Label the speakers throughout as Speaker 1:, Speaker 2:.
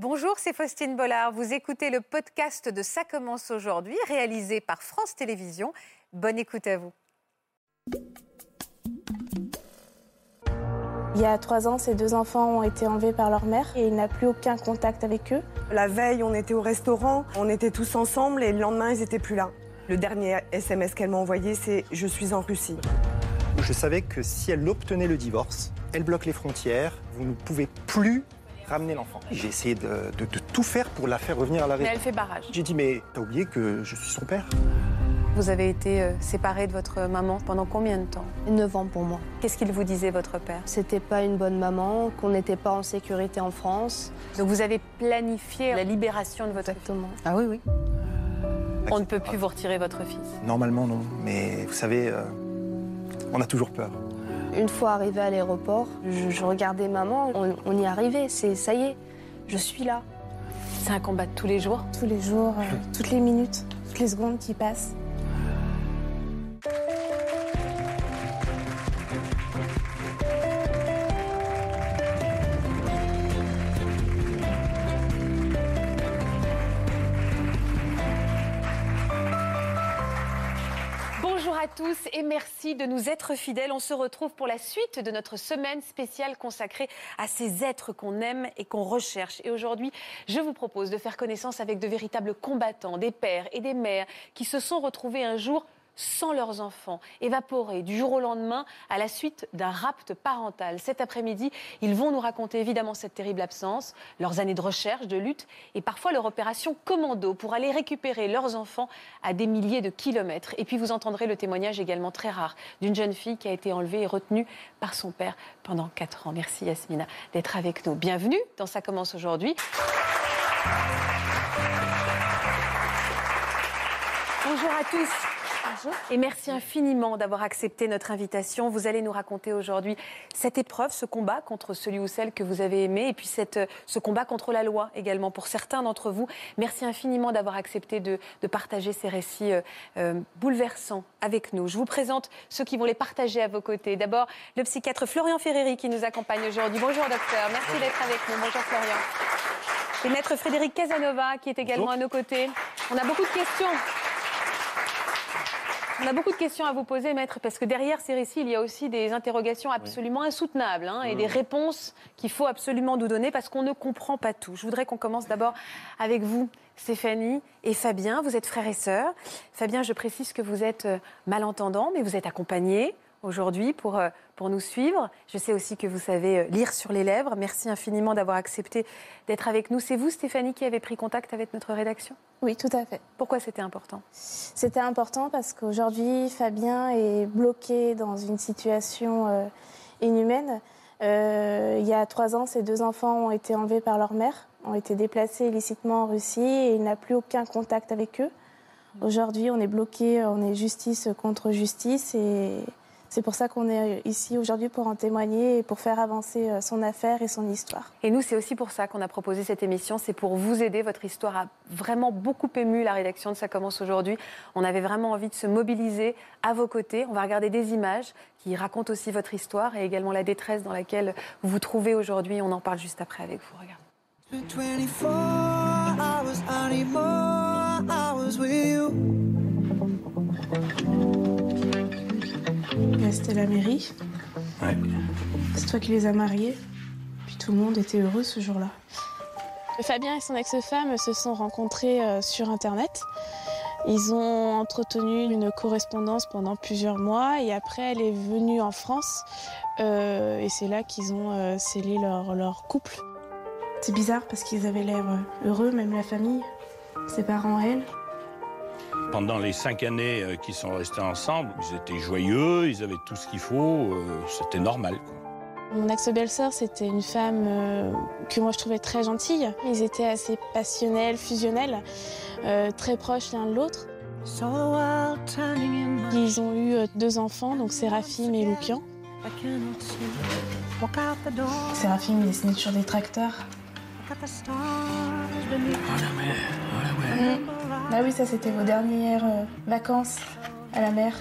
Speaker 1: Bonjour, c'est Faustine Bollard. Vous écoutez le podcast de Ça commence aujourd'hui, réalisé par France Télévisions. Bonne écoute à vous.
Speaker 2: Il y a trois ans, ces deux enfants ont été enlevés par leur mère et il n'a plus aucun contact avec eux.
Speaker 3: La veille, on était au restaurant, on était tous ensemble et le lendemain, ils n'étaient plus là. Le dernier SMS qu'elle m'a envoyé, c'est Je suis en Russie.
Speaker 4: Je savais que si elle obtenait le divorce, elle bloque les frontières, vous ne pouvez plus ramener l'enfant. J'ai essayé de, de- de tout faire pour la faire revenir à la
Speaker 1: Mais
Speaker 4: vie.
Speaker 1: elle fait barrage.
Speaker 4: J'ai dit, mais t'as oublié que je suis son père
Speaker 1: Vous avez été euh, séparée de votre maman pendant combien de temps?
Speaker 5: 9 ans pour moi.
Speaker 1: Qu'est-ce qu'il vous disait, votre père?
Speaker 5: C'était pas une bonne maman, qu'on n'était pas en sécurité en France.
Speaker 1: Donc vous avez planifié la libération de votre.
Speaker 5: Exactement.
Speaker 1: Ah oui, oui. On ne peut plus vous retirer votre fils.
Speaker 4: Normalement, non. Mais vous savez, euh, on a toujours peur.
Speaker 5: Une fois arrivé à l'aéroport, je, je regardais maman, on, on y arrivait, c'est ça y est, je suis là.
Speaker 1: C'est un combat de tous les jours.
Speaker 2: Tous les jours, euh, toutes les minutes, toutes les secondes qui passent.
Speaker 1: À tous et merci de nous être fidèles. On se retrouve pour la suite de notre semaine spéciale consacrée à ces êtres qu'on aime et qu'on recherche. Et aujourd'hui, je vous propose de faire connaissance avec de véritables combattants, des pères et des mères qui se sont retrouvés un jour sans leurs enfants, évaporés du jour au lendemain à la suite d'un rapt parental. Cet après-midi, ils vont nous raconter évidemment cette terrible absence, leurs années de recherche, de lutte et parfois leur opération commando pour aller récupérer leurs enfants à des milliers de kilomètres. Et puis vous entendrez le témoignage également très rare d'une jeune fille qui a été enlevée et retenue par son père pendant 4 ans. Merci Yasmina d'être avec nous. Bienvenue dans Ça commence aujourd'hui. Bonjour à tous. Et merci infiniment d'avoir accepté notre invitation. Vous allez nous raconter aujourd'hui cette épreuve, ce combat contre celui ou celle que vous avez aimé, et puis cette, ce combat contre la loi également pour certains d'entre vous. Merci infiniment d'avoir accepté de, de partager ces récits euh, euh, bouleversants avec nous. Je vous présente ceux qui vont les partager à vos côtés. D'abord, le psychiatre Florian Ferreri qui nous accompagne aujourd'hui. Bonjour docteur, merci d'être avec nous. Bonjour Florian. Et maître Frédéric Casanova qui est également à nos côtés. On a beaucoup de questions. On a beaucoup de questions à vous poser, maître, parce que derrière ces récits, il y a aussi des interrogations absolument insoutenables hein, et des réponses qu'il faut absolument nous donner parce qu'on ne comprend pas tout. Je voudrais qu'on commence d'abord avec vous, Stéphanie et Fabien. Vous êtes frères et sœurs. Fabien, je précise que vous êtes euh, malentendant, mais vous êtes accompagné aujourd'hui pour, euh, pour nous suivre. Je sais aussi que vous savez euh, lire sur les lèvres. Merci infiniment d'avoir accepté d'être avec nous. C'est vous, Stéphanie, qui avez pris contact avec notre rédaction?
Speaker 2: Oui, tout à fait.
Speaker 1: Pourquoi c'était important?
Speaker 2: C'était important parce qu'aujourd'hui, Fabien est bloqué dans une situation euh, inhumaine. Euh, il y a trois ans, ces deux enfants ont été enlevés par leur mère, ont été déplacés illicitement en Russie et il n'a plus aucun contact avec eux. Aujourd'hui, on est bloqué, on est justice contre justice et c'est pour ça qu'on est ici aujourd'hui pour en témoigner et pour faire avancer euh, son affaire et son histoire.
Speaker 1: Et nous, c'est aussi pour ça qu'on a proposé cette émission. C'est pour vous aider. Votre histoire a vraiment beaucoup ému la rédaction de Ça commence aujourd'hui. On avait vraiment envie de se mobiliser à vos côtés. On va regarder des images qui racontent aussi votre histoire et également la détresse dans laquelle vous vous trouvez aujourd'hui. On en parle juste après avec vous. Regardez.
Speaker 6: 24 hours, I need more hours with you.
Speaker 2: Là, C'était la mairie. C'est toi qui les as mariés. Puis tout le monde était heureux ce jour-là.
Speaker 7: Fabien et son ex-femme se sont rencontrés euh, sur Internet. Ils ont entretenu une correspondance pendant plusieurs mois et après elle est venue en France euh, et c'est là qu'ils ont euh, scellé leur, leur couple.
Speaker 2: C'est bizarre parce qu'ils avaient l'air heureux, même la famille, ses parents, elle.
Speaker 8: Pendant les cinq années euh, qu'ils sont restés ensemble, ils étaient joyeux, ils avaient tout ce qu'il faut, euh, c'était normal. quoi.
Speaker 7: Mon ex-belle-sœur, c'était une femme euh, que moi je trouvais très gentille. Ils étaient assez passionnels, fusionnels, euh, très proches l'un de l'autre. Ils ont eu deux enfants, donc Séraphine et Lucian.
Speaker 6: I cannot see. Walk out the door,
Speaker 2: Séraphine dessinait sur des tracteurs.
Speaker 6: look at the stars beneath.
Speaker 2: Ah oui, ça c'était vos dernières euh, vacances à la mer.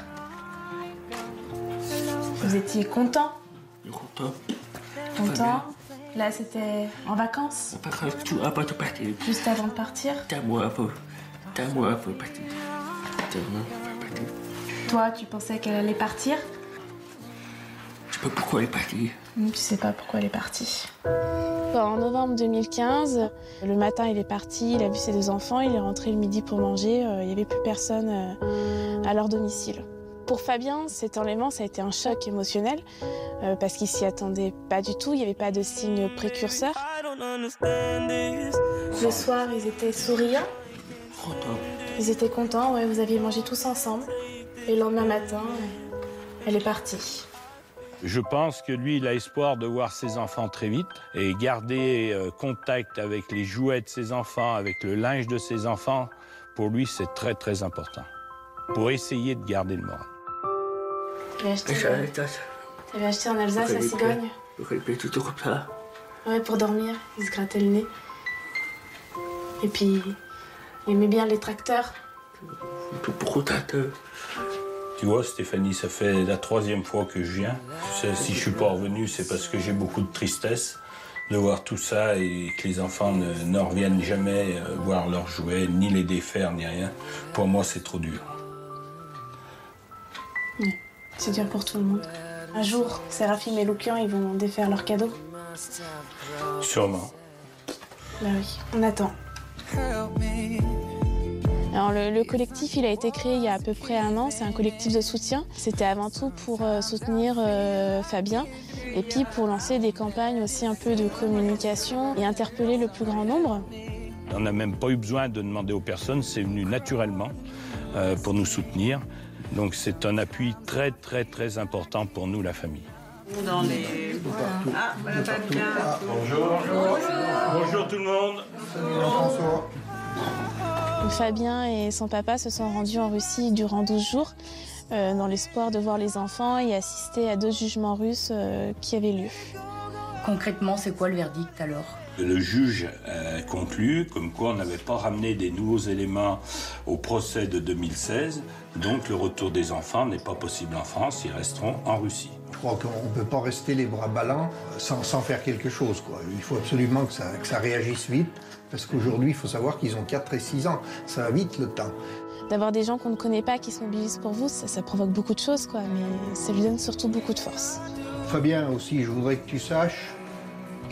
Speaker 2: Vous étiez content?
Speaker 9: Content.
Speaker 2: Content? Là, c'était en vacances, juste avant de partir. Toi, tu pensais qu'elle allait partir?
Speaker 9: Sais pas pourquoi elle est partie.
Speaker 2: Hum, Tu sais pas pourquoi elle est partie.
Speaker 7: En novembre 2015, le matin, il est parti, il a vu ses deux enfants, il est rentré le midi pour manger, euh, il n'y avait plus personne euh, à leur domicile. Pour Fabien, cet enlèvement, ça a été un choc émotionnel euh, parce qu'il s'y attendait pas du tout, il n'y avait pas de signe précurseur.
Speaker 6: I don't understand this.
Speaker 2: Le soir, ils étaient souriants,
Speaker 9: Content.
Speaker 2: ils étaient contents, ouais, vous aviez mangé tous ensemble. Et le lendemain matin, elle est partie.
Speaker 8: Je pense que lui, il a espoir de voir ses enfants très vite et garder euh, contact avec les jouets de ses enfants, avec le linge de ses enfants. Pour lui, c'est très très important. Pour essayer de garder le moral.
Speaker 2: T'avais acheté, acheté en Alsace la cigogne
Speaker 9: tout ça.
Speaker 2: Ouais, pour dormir, il se grattait le nez. Et puis, il aimait bien les tracteurs.
Speaker 8: Tu vois, Stéphanie, ça fait la troisième fois que je viens. Si je suis pas revenu, c'est parce que j'ai beaucoup de tristesse de voir tout ça et que les enfants ne, ne reviennent jamais euh, voir leurs jouets, ni les défaire, ni rien. Pour moi, c'est trop dur.
Speaker 2: C'est dur pour tout le monde. Un jour, Séraphine et Lucian, ils vont défaire leurs cadeaux.
Speaker 8: Sûrement.
Speaker 2: Bah oui, on attend.
Speaker 7: Alors, le, le collectif, il a été créé il y a à peu près un an. C'est un collectif de soutien. C'était avant tout pour euh, soutenir euh, Fabien et puis pour lancer des campagnes aussi un peu de communication et interpeller le plus grand nombre.
Speaker 8: On n'a même pas eu besoin de demander aux personnes, c'est venu naturellement euh, pour nous soutenir. Donc c'est un appui très très très important pour nous, la famille. Bonjour. Bonjour tout le monde.
Speaker 7: Fabien et son papa se sont rendus en Russie durant 12 jours euh, dans l'espoir de voir les enfants et assister à deux jugements russes euh, qui avaient lieu.
Speaker 10: Concrètement, c'est quoi le verdict alors?
Speaker 8: Le juge a conclu comme quoi on n'avait pas ramené des nouveaux éléments au procès de 2016, donc le retour des enfants n'est pas possible en France, ils resteront en Russie.
Speaker 11: Je crois qu'on ne peut pas rester les bras ballants sans, sans faire quelque chose. Quoi. Il faut absolument que ça, que ça réagisse vite, parce qu'aujourd'hui, il faut savoir qu'ils ont 4 et 6 ans. Ça va vite le temps.
Speaker 7: D'avoir des gens qu'on ne connaît pas qui se mobilisent pour vous, ça, ça provoque beaucoup de choses, quoi, mais ça lui donne surtout beaucoup de force.
Speaker 11: Fabien aussi, je voudrais que tu saches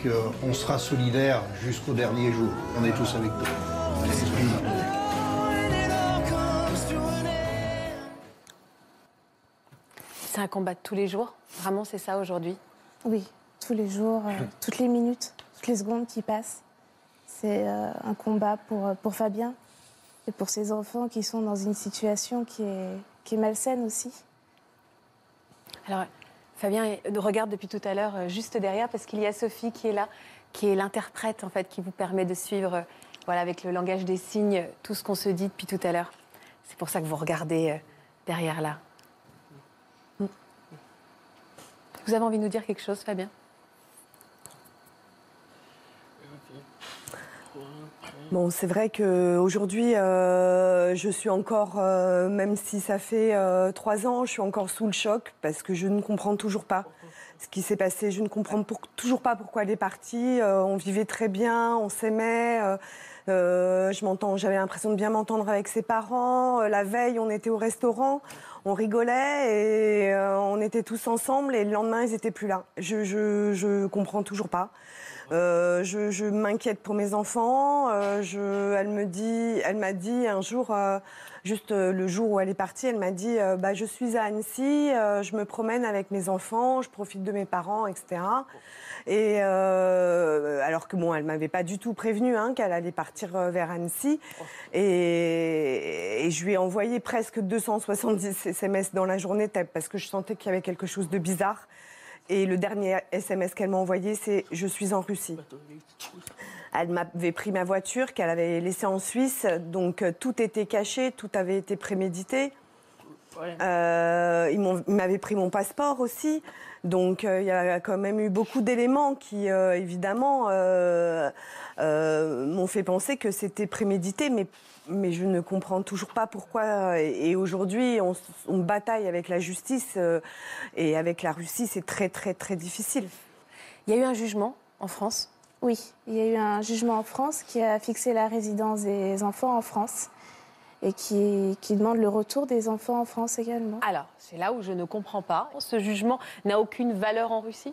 Speaker 11: qu'on sera solidaires jusqu'au dernier jour. On est tous avec toi.
Speaker 1: C'est un combat de tous les jours? Vraiment, c'est ça aujourd'hui?
Speaker 2: Oui, tous les jours, euh, toutes les minutes, toutes les secondes qui passent. C'est euh, un combat pour, euh, pour Fabien et pour ses enfants qui sont dans une situation qui est, qui est malsaine aussi.
Speaker 1: Alors, Fabien regarde depuis tout à l'heure euh, juste derrière parce qu'il y a Sophie qui est là, qui est l'interprète en fait, qui vous permet de suivre, voilà, avec le langage des signes, tout ce qu'on se dit depuis tout à l'heure. C'est pour ça que vous regardez derrière là. Mm. Vous avez envie de nous dire quelque chose, Fabien?
Speaker 3: Bon, c'est vrai qu'aujourd'hui, euh, je suis encore, euh, même si ça fait euh, trois ans, je suis encore sous le choc parce que je ne comprends toujours pas ce qui s'est passé. Je ne comprends toujours pas pourquoi elle est partie. On vivait très bien, on s'aimait. je m'entends, j'avais l'impression de bien m'entendre avec ses parents. La veille, on était au restaurant, on rigolait et on était tous ensemble. Et le lendemain, ils étaient plus là. Je, je, je comprends toujours pas. Euh, je je m'inquiète pour mes enfants. Euh, je, elle me dit, elle m'a dit un jour, euh, juste euh, le jour où elle est partie, elle m'a dit, euh, bah, je suis à Annecy, je me promène avec mes enfants, je profite de mes parents, etc. Et alors que bon, elle m'avait pas du tout prévenu hein, qu'elle allait partir vers Annecy. Et, et je lui ai envoyé presque 270 SMS dans la journée parce que je sentais qu'il y avait quelque chose de bizarre. Et le dernier SMS qu'elle m'a envoyé, c'est Je suis en Russie. Elle m'avait pris ma voiture qu'elle avait laissée en Suisse, donc euh, tout était caché, tout avait été prémédité. Euh, ils m'avaient pris mon passeport aussi, donc euh, il y a quand même eu beaucoup d'éléments qui, euh, évidemment, m'ont fait penser que c'était prémédité, mais, mais je ne comprends toujours pas pourquoi. Et, et aujourd'hui, on, bataille avec la justice euh, et avec la Russie, c'est très très très difficile.
Speaker 1: Il y a eu un jugement en France?
Speaker 2: Oui, il y a eu un jugement en France qui a fixé la résidence des enfants en France et qui, qui demande le retour des enfants en France également.
Speaker 1: Alors, c'est là où je ne comprends pas. Ce jugement n'a aucune valeur en Russie?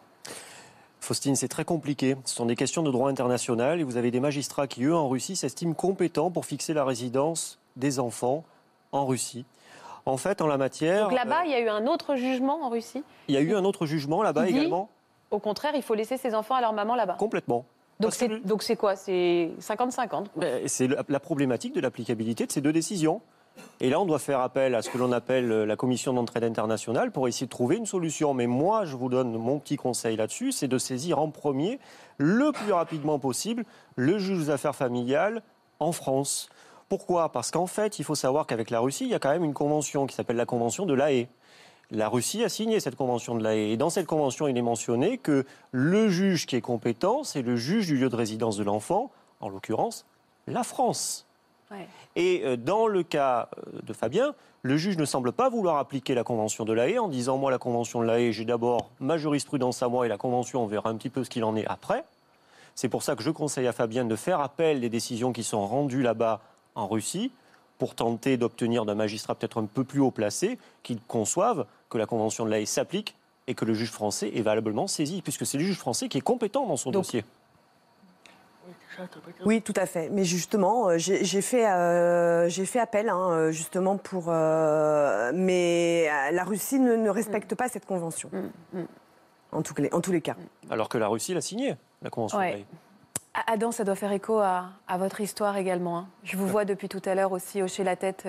Speaker 12: Faustine, c'est très compliqué. Ce sont des questions de droit international et vous avez des magistrats qui, eux, en Russie, s'estiment compétents pour fixer la résidence des enfants en Russie. En fait, en la matière.
Speaker 1: Donc là-bas,
Speaker 12: euh,
Speaker 1: il y a eu un autre jugement en Russie.
Speaker 12: il y a eu un autre jugement là-bas également.
Speaker 1: Au contraire, il faut laisser ses enfants à leur maman là-bas.
Speaker 12: Complètement.
Speaker 1: Donc
Speaker 12: que
Speaker 1: c'est quoi? C'est 50-50
Speaker 12: Ben, C'est la la problématique de l'applicabilité de ces deux décisions. Et là, on doit faire appel à ce que l'on appelle euh, la commission d'entraide internationale pour essayer de trouver une solution. Mais moi, je vous donne mon petit conseil là-dessus, c'est de saisir en premier, le plus rapidement possible, le juge des affaires familiales en France. Pourquoi? Parce qu'en fait, il faut savoir qu'avec la Russie, il y a quand même une convention qui s'appelle la convention de l'AE. La Russie a signé cette convention de l'AE. Et dans cette convention, il est mentionné que le juge qui est compétent, c'est le juge du lieu de résidence de l'enfant, en l'occurrence la France. Et euh, dans le cas euh, de Fabien, le juge ne semble pas vouloir appliquer la convention de l'AE en disant moi la convention de l'AE, j'ai d'abord ma jurisprudence à moi et la convention, on verra un petit peu ce qu'il en est après. C'est pour ça que je conseille à Fabien de faire appel des décisions qui sont rendues là-bas en Russie pour tenter d'obtenir d'un magistrat peut-être un peu plus haut placé qu'il conçoive que la convention de l'AE s'applique et que le juge français est valablement saisi, puisque c'est le juge français qui est compétent dans son dossier.
Speaker 3: Oui, tout à fait. Mais justement, euh, j'ai fait, euh, j'ai fait appel, hein, euh, justement, pour. euh, mais la Russie ne, ne respecte pas cette convention. En, tous les, en tous les cas.
Speaker 12: Alors que la Russie l'a signé, la convention
Speaker 1: Ouais. Adam, ça doit faire écho à, à votre histoire également. hein. Je vous vois depuis tout à l'heure aussi hocher la tête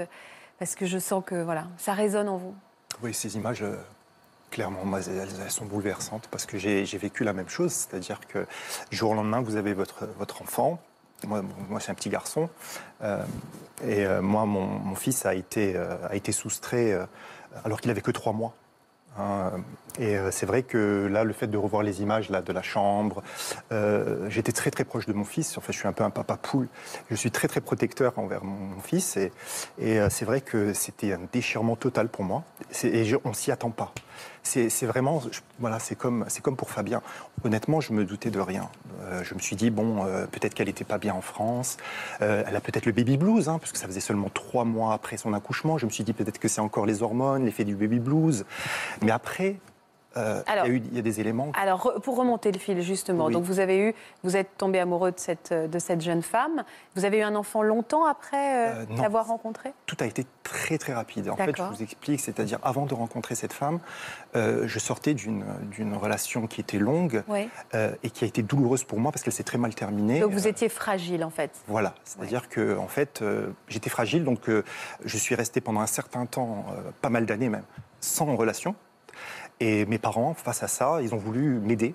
Speaker 1: parce que je sens que voilà, ça résonne en vous.
Speaker 4: Oui, ces images, euh, clairement, elles, sont bouleversantes parce que j'ai vécu la même chose. C'est-à-dire que jour au lendemain, vous avez votre, votre enfant. Moi, c'est un petit garçon. Euh, et euh, moi, mon, fils a été, euh, a été soustrait alors qu'il avait que trois mois. Hein, et c'est vrai que là, le fait de revoir les images là, de la chambre, j'étais très très proche de mon fils. En fait, je suis un peu un papa poule. Je suis très très protecteur envers mon, fils. Et, c'est vrai que c'était un déchirement total pour moi. Et je- on s'y attend pas. C'est vraiment, voilà, c'est comme, comme pour Fabien. Honnêtement, je me doutais de rien. Euh, je me suis dit bon, euh, peut-être qu'elle n'était pas bien en France. Euh, elle a peut-être le baby blues, hein, parce que ça faisait seulement trois mois après son accouchement. Je me suis dit peut-être que c'est encore les hormones, l'effet du baby blues. Mais après, euh, il y a
Speaker 1: Alors-
Speaker 4: eu- il y, a des éléments.
Speaker 1: Alors, pour remonter le fil, justement,
Speaker 4: Oui.
Speaker 1: donc vous avez eu, vous êtes tombé amoureux de cette, euh, de cette jeune femme. Vous avez eu un enfant longtemps après euh, l'avoir rencontré?
Speaker 4: Tout a été très très rapide. En fait, je vous explique, c'est-à-dire avant de rencontrer cette femme, euh, je sortais d'une relation qui était longue
Speaker 1: Oui.
Speaker 4: et qui a été douloureuse pour moi parce qu'elle s'est très mal terminée.
Speaker 1: Donc vous étiez fragile, en fait.
Speaker 4: Voilà, c'est-à-dire que en fait, j'étais fragile, donc je suis resté pendant un certain temps, pas mal d'années même, sans relation. Et mes parents, face à ça, ils ont voulu m'aider.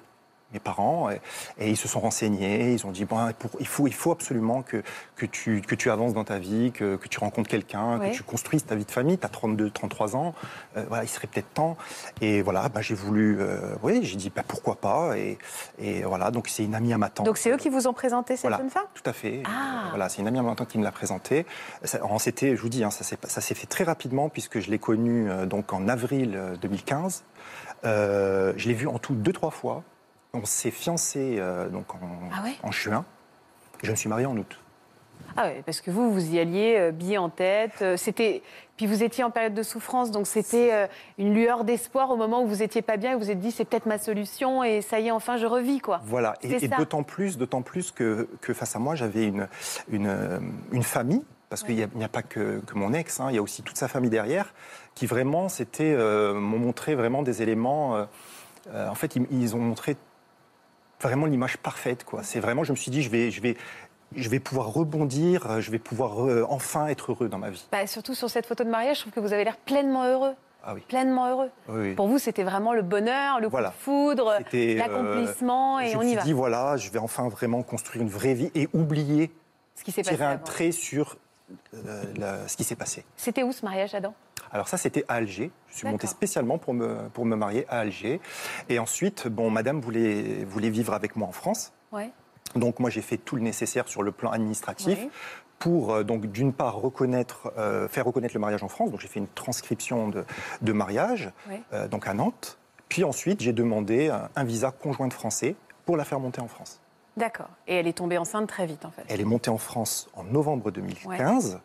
Speaker 4: Mes parents, et, et ils se sont renseignés, ils ont dit bon, pour- il, faut, il faut absolument que, que, tu, que tu avances dans ta vie, que, que tu rencontres quelqu'un,
Speaker 1: Ouais.
Speaker 4: que tu construises ta vie de famille. Tu as 32, 33 ans, euh, voilà, il serait peut-être temps. Et voilà, bah, j'ai voulu, euh, oui, j'ai dit bah, pourquoi pas. Et, et voilà, donc c'est une amie à ma tante.
Speaker 1: Donc c'est eux qui vous ont présenté cette
Speaker 4: Voilà,
Speaker 1: jeune femme?
Speaker 4: Tout à fait.
Speaker 1: Ah.
Speaker 4: Euh, voilà, c'est une amie à ma tante qui me l'a présenté. Ça- alors, C'était, je vous dis, hein, ça s'est fait très rapidement puisque je l'ai connue donc en avril euh, 2015. Euh, je l'ai vue en tout deux trois fois. On s'est fiancés euh, donc en,
Speaker 1: Ah ouais?
Speaker 4: en juin. Je me suis marié en août.
Speaker 1: Ah oui, parce que vous, vous y alliez, euh, billet en tête. euh, c'était, puis vous étiez en période de souffrance, donc c'était euh, une lueur d'espoir au moment où vous étiez pas bien et vous vous êtes dit c'est peut-être ma solution et ça y est, enfin je revis quoi.
Speaker 4: Voilà, et, et d'autant plus, plus que, que face à moi, j'avais une, une, une famille, parce qu'il n'y a, pas que, que mon ex, hein, il y a aussi toute sa famille derrière, qui vraiment, c'était, euh, m'ont montré vraiment des éléments. euh, euh, en fait, ils, ils ont montré vraiment l'image parfaite, quoi. C'est vraiment, je me suis dit, je vais, je vais, je vais pouvoir rebondir, je vais pouvoir euh, enfin être heureux dans ma vie.
Speaker 1: Bah, surtout sur cette photo de mariage, je trouve que vous avez l'air pleinement heureux.
Speaker 4: Ah oui.
Speaker 1: Pleinement heureux.
Speaker 4: Oui, oui.
Speaker 1: Pour vous, c'était vraiment le bonheur, le
Speaker 4: Voilà.
Speaker 1: coup de foudre,
Speaker 4: C'était, euh,
Speaker 1: l'accomplissement et
Speaker 4: je
Speaker 1: on
Speaker 4: me
Speaker 1: y
Speaker 4: suis
Speaker 1: va.
Speaker 4: dit, voilà, je vais enfin vraiment construire une vraie vie et oublier,
Speaker 1: Ce qui s'est passé
Speaker 4: un
Speaker 1: avant.
Speaker 4: trait sur la- ce qui s'est passé.
Speaker 1: C'était où ce mariage, Adam?
Speaker 4: Alors ça, c'était à Alger. Je suis monté spécialement pour me, pour me marier à Alger. Et ensuite, bon, madame voulait, voulait vivre avec moi en France.
Speaker 1: Ouais.
Speaker 4: Donc moi, j'ai fait tout le nécessaire sur le plan administratif. Pour euh, donc d'une part reconnaître, euh, faire reconnaître le mariage en France, donc j'ai fait une transcription de, de mariage, euh, donc à Nantes. Puis ensuite j'ai demandé un, un visa conjoint de français pour la faire monter en France.
Speaker 1: D'accord. Et elle est tombée enceinte très vite, en fait.
Speaker 4: Elle est montée en France en novembre 2015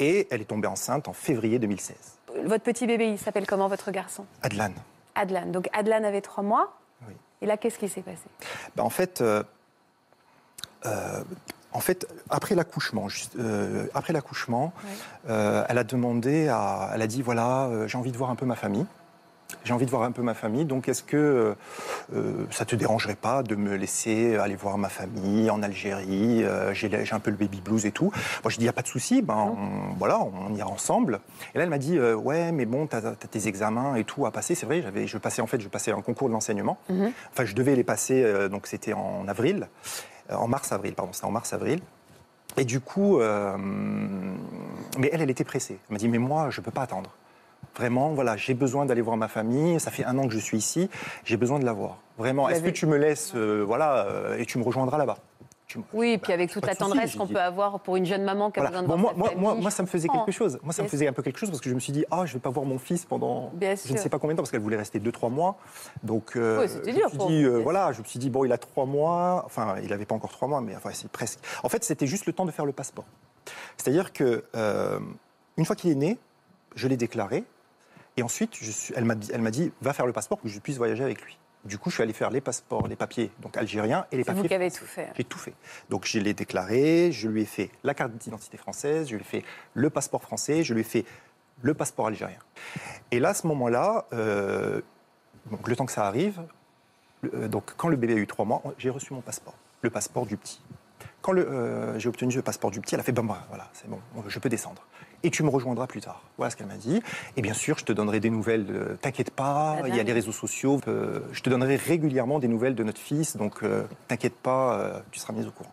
Speaker 4: et elle est tombée enceinte en février 2016.
Speaker 1: Votre petit bébé, il s'appelle comment, votre garçon?
Speaker 4: Adlan.
Speaker 1: Adlan. Donc Adlan avait trois mois.
Speaker 4: Oui.
Speaker 1: Et là, qu'est-ce qui s'est passé?
Speaker 4: Ben, en fait, euh, euh, en fait, après l'accouchement, euh, après l'accouchement, elle a demandé, à, elle a dit voilà, j'ai envie de voir un peu ma famille. J'ai envie de voir un peu ma famille, donc est-ce que euh, euh, ça te dérangerait pas de me laisser aller voir ma famille en Algérie Euh, J'ai un peu le baby blues et tout. Moi, je dis il y a pas de souci, ben on- voilà, on ira ensemble. Et là, elle m'a dit euh, ouais, mais bon, t'as as tes examens et tout à passer. C'est vrai, j'avais, je passais en fait, je passais un concours de l'enseignement. Enfin, je devais les passer, donc c'était en avril, en mars-avril, pardon, c'était en mars-avril. Et du coup, mais elle, elle était pressée. Elle m'a dit, mais moi, je ne peux pas attendre. Vraiment, voilà, j'ai besoin d'aller voir ma famille. Ça fait un an que je suis ici. J'ai besoin de la voir. Vraiment, est-ce que tu me laisses, euh, voilà, euh, et tu me rejoindras là-bas?
Speaker 1: Oui, et puis avec toute la tendresse qu'on peut avoir pour une jeune maman qui a besoin de
Speaker 4: moi,
Speaker 1: sa
Speaker 4: moi, moi, ça me faisait quelque chose. Moi, ça me faisait un peu quelque chose parce que je me suis dit, ah, je vais pas voir mon fils pendant je ne sais pas combien de temps parce qu'elle voulait rester 2-3 mois. Donc, euh,
Speaker 1: Oui, c'était
Speaker 4: je
Speaker 1: dur
Speaker 4: voilà, je me suis dit, bon, il a 3 mois. Enfin, il n'avait pas encore 3 mois, mais enfin, c'est presque. En fait, c'était juste le temps de faire le passeport. C'est-à-dire que une fois qu'il est né, je l'ai déclaré. Et ensuite, je suis- elle m'a dit, va faire le passeport pour que je puisse voyager avec lui. Du coup, je suis allé faire les passeports, les papiers, donc algériens et les
Speaker 1: C'est
Speaker 4: papiers.
Speaker 1: vous qui avez tout fait.
Speaker 4: J'ai tout fait. Donc, je l'ai déclaré, je lui ai fait la carte d'identité française, je lui ai fait le passeport français, je lui ai fait le passeport algérien. Et là, à ce moment-là, euh, donc, le temps que ça arrive, euh, donc quand le bébé a eu trois mois, j'ai reçu mon passeport, le passeport du petit. Quand euh, j'ai obtenu le passeport du petit, elle a fait ben, ben, voilà, c'est bon, je peux descendre. Et tu me rejoindras plus tard. Voilà ce qu'elle m'a dit. Et bien sûr, je te donnerai des nouvelles. T'inquiète pas,
Speaker 1: Ah,
Speaker 4: il y a
Speaker 1: dingue.
Speaker 4: les réseaux sociaux. euh, je te donnerai régulièrement des nouvelles de notre fils. Donc, euh, t'inquiète pas, euh, tu seras mis au courant.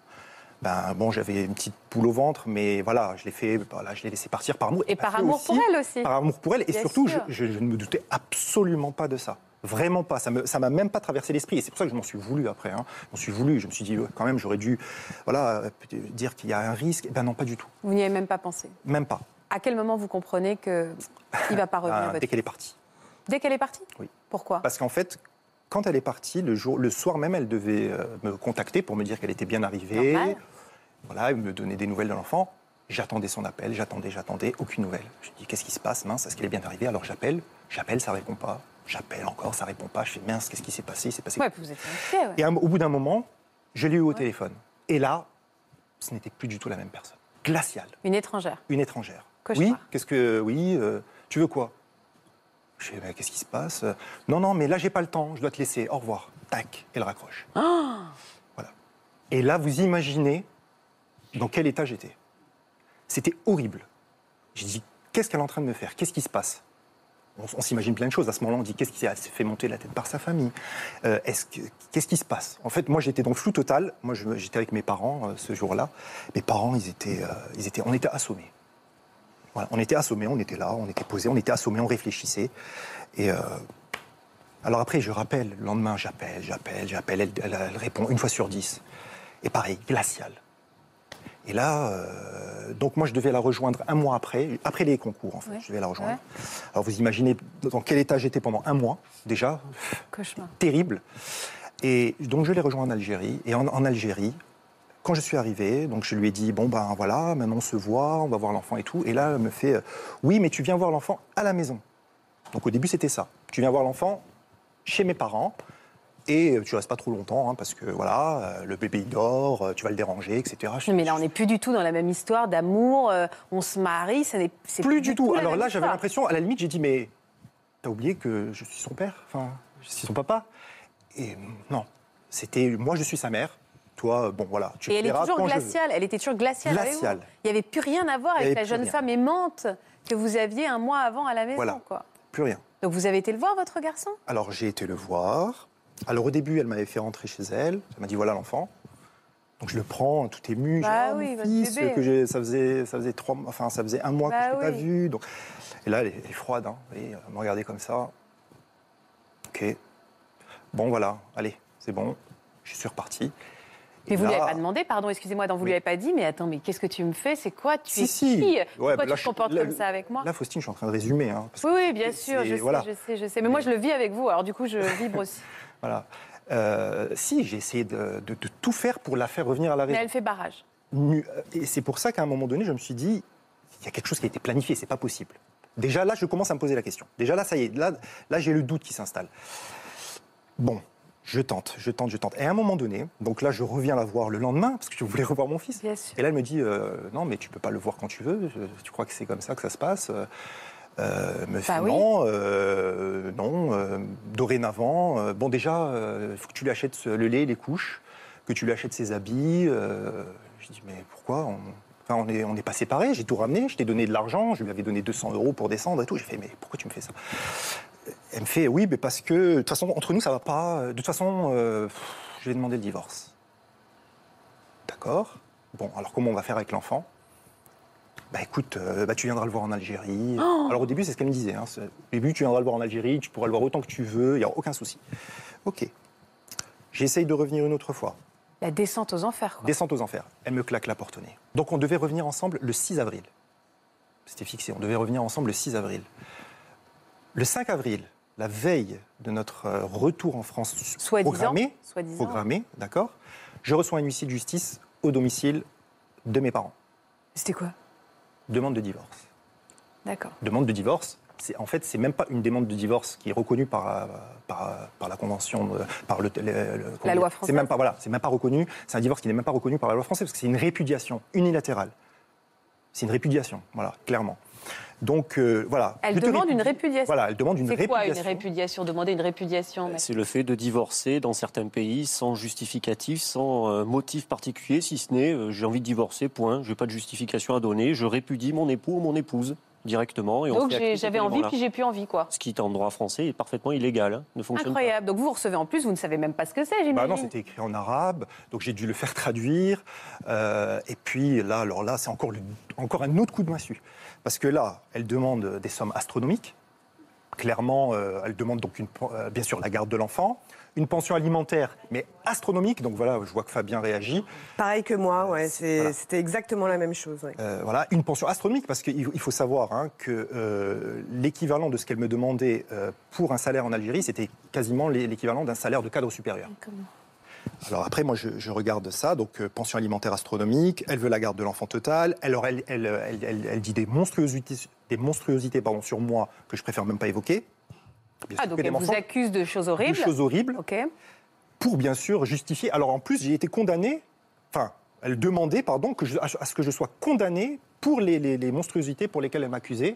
Speaker 4: Ben bon, j'avais une petite poule au ventre, mais voilà, je l'ai fait, voilà, je l'ai laissé partir par amour.
Speaker 1: Et par amour pour elle aussi.
Speaker 4: Par amour pour elle, et
Speaker 1: Bien
Speaker 4: surtout, je,
Speaker 1: sûr.
Speaker 4: je- je ne me doutais absolument pas de ça. Vraiment pas. Ça ne ça m'a même pas traversé l'esprit. Et c'est pour ça que je m'en suis voulu après. Hein. Je m'en suis voulu. Je me suis dit, ouais, quand même, j'aurais dû voilà, dire qu'il y a un risque. Eh ben non, pas du tout.
Speaker 1: Vous n'y avez même pas pensé.
Speaker 4: Même pas.
Speaker 1: À quel moment vous comprenez que il va pas revenir
Speaker 4: Ah, dès qu'elle est partie.
Speaker 1: Dès qu'elle est partie
Speaker 4: Oui.
Speaker 1: Pourquoi
Speaker 4: Parce qu'en fait, quand elle est partie, le, jour, le soir même, elle devait euh, me contacter pour me dire qu'elle était bien arrivée.
Speaker 1: Normal.
Speaker 4: Voilà, elle me donnait des nouvelles de l'enfant. J'attendais son appel, j'attendais, j'attendais, aucune nouvelle. Je dis, qu'est-ce qui se passe, mince, est-ce qu'elle est bien arrivée Alors j'appelle, j'appelle, ça répond pas. J'appelle encore, ça répond pas. Je fais, mince, qu'est-ce qui s'est passé Il s'est passé
Speaker 1: Ouais, vous êtes inquiet. ouais.
Speaker 4: Et au bout d'un moment, je l'ai eu au téléphone. Et là, ce n'était plus du tout la même personne. Glacial,
Speaker 1: Une étrangère.
Speaker 4: une étrangère.
Speaker 1: Cauchemar.
Speaker 4: Oui, qu'est-ce que. Oui, euh, tu veux quoi? Je mais qu'est-ce qui se passe? Non, non, mais là, j'ai pas le temps, je dois te laisser. Au revoir. Tac, elle raccroche. Voilà. Et là, vous imaginez dans quel état j'étais. C'était horrible. J'ai dit, qu'est-ce qu'elle est en train de me faire? Qu'est-ce qui se passe? On, on s'imagine plein de choses. À ce moment-là, on dit qu'est-ce qui s'est fait monter la tête par sa famille? Euh, est-ce que- Qu'est-ce qui se passe? En fait, moi, j'étais dans le flou total. Moi, j'étais avec mes parents euh, ce jour-là. Mes parents, ils étaient, euh, ils étaient, on était assommés. Voilà, on était assommés, on était là, on était posés, on était assommés, on réfléchissait. Et euh, alors après, je rappelle, le lendemain, j'appelle, j'appelle, j'appelle, elle, elle- elle répond une fois sur dix. Et pareil, glacial. Et là, euh, donc moi, je devais la rejoindre un mois après, après les concours, en fait,
Speaker 1: Ouais.
Speaker 4: je devais la rejoindre.
Speaker 1: Ouais.
Speaker 4: Alors vous imaginez dans quel état j'étais pendant un mois, déjà,
Speaker 1: Cauchemar.
Speaker 4: terrible. Et donc je l'ai rejoint en Algérie. Et en, en Algérie, quand je suis arrivé, donc je lui ai dit bon ben voilà, maintenant on se voit, on va voir l'enfant et tout. Et là, elle me fait euh, oui, mais tu viens voir l'enfant à la maison. Donc au début c'était ça. Tu viens voir l'enfant chez mes parents. Et euh, tu restes pas trop longtemps, hein, parce que voilà, euh, le bébé il dort, euh, tu vas le déranger, etc.
Speaker 1: Mais là, on n'est plus du tout dans la même histoire d'amour. euh, on se marie, ça n'est c'est
Speaker 4: plus du tout.
Speaker 1: la
Speaker 4: Alors là, j'avais l'impression, à la limite, j'ai dit, mais t'as oublié que je suis son père Enfin, je suis son papa Et non, c'était, moi, je suis sa mère. Toi, bon, voilà, tu
Speaker 1: Et elle est toujours glaciale. Elle était toujours glaciale. Il n'y avait plus rien à voir avec la jeune
Speaker 4: rien.
Speaker 1: femme aimante que vous aviez un mois avant à la maison.
Speaker 4: Voilà.
Speaker 1: Quoi.
Speaker 4: Plus rien.
Speaker 1: Donc vous avez été le voir, votre garçon?
Speaker 4: Alors j'ai été le voir. Alors au début, elle m'avait fait rentrer chez elle. Elle m'a dit voilà l'enfant. Donc je le prends, tout ému.
Speaker 1: Bah
Speaker 4: J'ai, ah,
Speaker 1: oui,
Speaker 4: fils,
Speaker 1: bébé.
Speaker 4: que j'ai, ça faisait, ça faisait trois, enfin ça faisait un mois
Speaker 1: Bah
Speaker 4: que je l'ai pas
Speaker 1: oui.
Speaker 4: vu. Donc et là, elle est, elle est froide. Hein. Elle me regardait comme ça. Ok. Bon voilà, allez, c'est bon. Je suis reparti.
Speaker 1: Mais vous ne lui avez pas demandé, pardon, excusez-moi, vous ne lui avez pas dit, mais attends, mais qu'est-ce que tu me fais? C'est quoi? Tu
Speaker 4: Si,
Speaker 1: es
Speaker 4: si.
Speaker 1: qui?
Speaker 4: Ouais,
Speaker 1: Pourquoi
Speaker 4: bah
Speaker 1: tu te comportes
Speaker 4: là-
Speaker 1: comme ça avec moi?
Speaker 4: Là, Faustine, je suis en train de résumer. hein, parce
Speaker 1: Oui, oui, bien sûr, je sais,
Speaker 4: voilà.
Speaker 1: je sais, je sais. Mais moi, je le vis avec vous, alors du coup, je vibre aussi.
Speaker 4: Voilà. Euh, si, j'ai essayé de, de- de tout faire pour la faire revenir à la
Speaker 1: Mais
Speaker 4: raison.
Speaker 1: elle fait barrage.
Speaker 4: Nu- Et c'est pour ça qu'à un moment donné, je me suis dit, il y a quelque chose qui a été planifié, c'est pas possible. Déjà là, je commence à me poser la question. Déjà là, ça y est, là, là j'ai le doute qui s'installe. Bon, je tente, je tente, je tente. Et à un moment donné, donc là, je reviens la voir le lendemain, parce que je voulais revoir mon fils. Et là, elle me dit, euh, non, mais tu peux pas le voir quand tu veux, Je- tu crois que c'est comme ça que ça se passe? Euh, euh, me fait
Speaker 1: Bah oui.
Speaker 4: non, euh, non, euh, dorénavant, euh, bon déjà, il faut que tu lui achètes le lait, les couches, que tu lui achètes ses habits. euh, je dis, mais pourquoi? On... Enfin, on n'est on n'est pas séparés, j'ai tout ramené, je t'ai donné de l'argent, je lui avais donné 200 euros pour descendre et tout. J'ai fait, mais pourquoi tu me fais ça? Elle me fait, oui, mais parce que, de toute façon, entre nous, ça va pas. De toute façon, euh, je vais demander le divorce. D'accord? Bon, alors comment on va faire avec l'enfant? Bah écoute, euh, bah, tu viendras le voir en Algérie.
Speaker 1: Oh
Speaker 4: Alors au début, c'est ce qu'elle me disait. hein. Au début, tu viendras le voir en Algérie, tu pourras le voir autant que tu veux, il n'y a aucun souci. Ok. J'essaye de revenir une autre fois.
Speaker 1: La descente aux enfers. quoi.
Speaker 4: Descente aux enfers. Elle me claque la porte au nez. Donc on devait revenir ensemble le 6 avril. C'était fixé, on devait revenir ensemble le 6 avril. Le 5 avril, la veille de notre euh, retour en France
Speaker 1: Soi-disant.
Speaker 4: programmé, programmé, d'accord, je reçois un huissier de justice au domicile de mes parents.
Speaker 1: C'était quoi?
Speaker 4: Demande de divorce.
Speaker 1: D'accord.
Speaker 4: demande de divorce. C'est, en fait, c'est même pas une demande de divorce qui est reconnue par, euh, par, par la convention, par le, le-
Speaker 1: La loi
Speaker 4: C'est
Speaker 1: française.
Speaker 4: même pas voilà, c'est même pas reconnu. C'est un divorce qui n'est même pas reconnu par la loi française parce que c'est une répudiation unilatérale. C'est une répudiation, voilà, clairement. Donc euh, voilà.
Speaker 1: Elle demande une répudiation.
Speaker 4: Voilà, elle demande une
Speaker 1: C'est quoi une répudiation Demander une répudiation mais-
Speaker 12: C'est le fait de divorcer dans certains pays sans justificatif, sans euh, motif particulier, si ce n'est euh, j'ai envie de divorcer, point, je n'ai pas de justification à donner, je répudie mon époux ou mon épouse directement. Et on
Speaker 1: Donc j'avais envie, puis j'ai plus envie, quoi.
Speaker 12: Ce qui est en droit français est parfaitement illégal, hein, ne fonctionne pas.
Speaker 1: Incroyable. Donc vous, vous recevez en plus, vous ne savez même pas ce que c'est,
Speaker 4: Bah
Speaker 1: j'imagine.
Speaker 4: non, c'était écrit en arabe, donc j'ai dû le faire traduire. Euh, et puis là, alors là, c'est encore, le- encore un autre coup de massue. Parce que là, elle demande des sommes astronomiques. Clairement, euh, elle demande donc une, euh, bien sûr la garde de l'enfant, une pension alimentaire, mais astronomique. Donc voilà, je vois que Fabien réagit.
Speaker 3: Pareil que moi, ouais, c'est-
Speaker 4: Voilà.
Speaker 3: c'était exactement la même chose. ouais.
Speaker 4: Euh, voilà, une pension astronomique, parce qu'il il faut savoir hein, que euh, l'équivalent de ce qu'elle me demandait euh, pour un salaire en Algérie, c'était quasiment l'é- l'équivalent d'un salaire de cadre supérieur. Alors après, moi, je, je regarde ça, donc euh, pension alimentaire astronomique, elle veut la garde de l'enfant total, alors elle, elle, elle, elle- elle dit des monstruosités, des monstruosités pardon, sur moi que je préfère même pas évoquer. Bien
Speaker 1: Ah, donc elle vous accuse de choses
Speaker 4: des
Speaker 1: horribles.
Speaker 4: choses horribles,
Speaker 1: Ok.
Speaker 4: pour bien sûr justifier. Alors en plus, j'ai été condamné, enfin, elle demandait, pardon, que je- à ce que je sois condamné pour les, les- les monstruosités pour lesquelles elle m'accusait,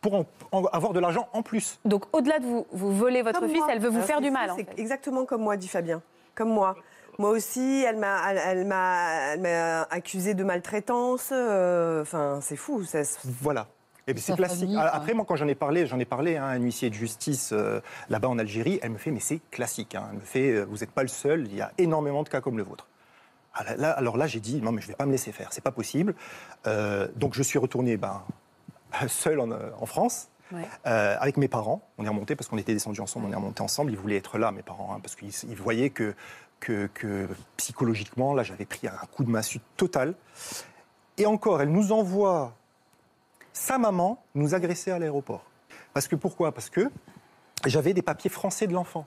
Speaker 4: pour en- en avoir de l'argent en plus.
Speaker 1: Donc au-delà de vous, vous voler votre
Speaker 3: Comme
Speaker 1: fils,
Speaker 3: moi.
Speaker 1: elle veut vous
Speaker 3: Alors,
Speaker 1: faire du mal. en
Speaker 3: C'est
Speaker 1: fait.
Speaker 3: exactement comme moi, dit Fabien. Comme moi. Moi aussi, elle m'a, elle, elle m'a, elle m'a accusé de maltraitance. euh, Enfin, c'est fou. Ça, se-
Speaker 4: Voilà. Et puis c'est classique.
Speaker 10: famille.
Speaker 4: Après, moi, quand j'en ai parlé, j'en ai parlé hein, à un huissier de justice euh, là-bas en Algérie, elle me fait, mais c'est classique. hein. Elle me fait, euh, vous n'êtes pas le seul, il y a énormément de cas comme le vôtre. Ah, là- alors là, j'ai dit, non, mais je ne vais pas me laisser faire, c'est pas possible. Euh, donc je suis retourné ben, seul en, en France.
Speaker 1: Ouais.
Speaker 4: Euh, avec mes parents, on est remonté parce qu'on était descendus ensemble, on est remonté ensemble. Ils voulaient être là, mes parents, hein, parce qu'ils ils voyaient que, que, que psychologiquement, là, j'avais pris un coup de massue total. Et encore, elle nous envoie sa maman nous agresser à l'aéroport. Parce que pourquoi? Parce que j'avais des papiers français de l'enfant.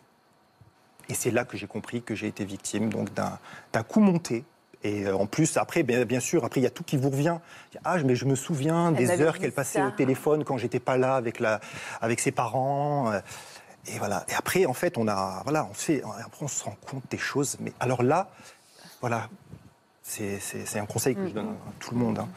Speaker 4: Et c'est là que j'ai compris que j'ai été victime donc d'un coup monté. Et euh, en plus, après, bien, bien sûr, après, il y a tout qui vous revient. Ah, mais je me souviens des heures qu'elle passait
Speaker 1: ça.
Speaker 4: au téléphone quand j'étais pas là avec, la, avec ses parents. euh, Et voilà. Et après, en fait, on a, voilà, on après, on se rend compte des choses. Mais alors là, voilà, c'est un conseil que je donne à tout le monde. hein.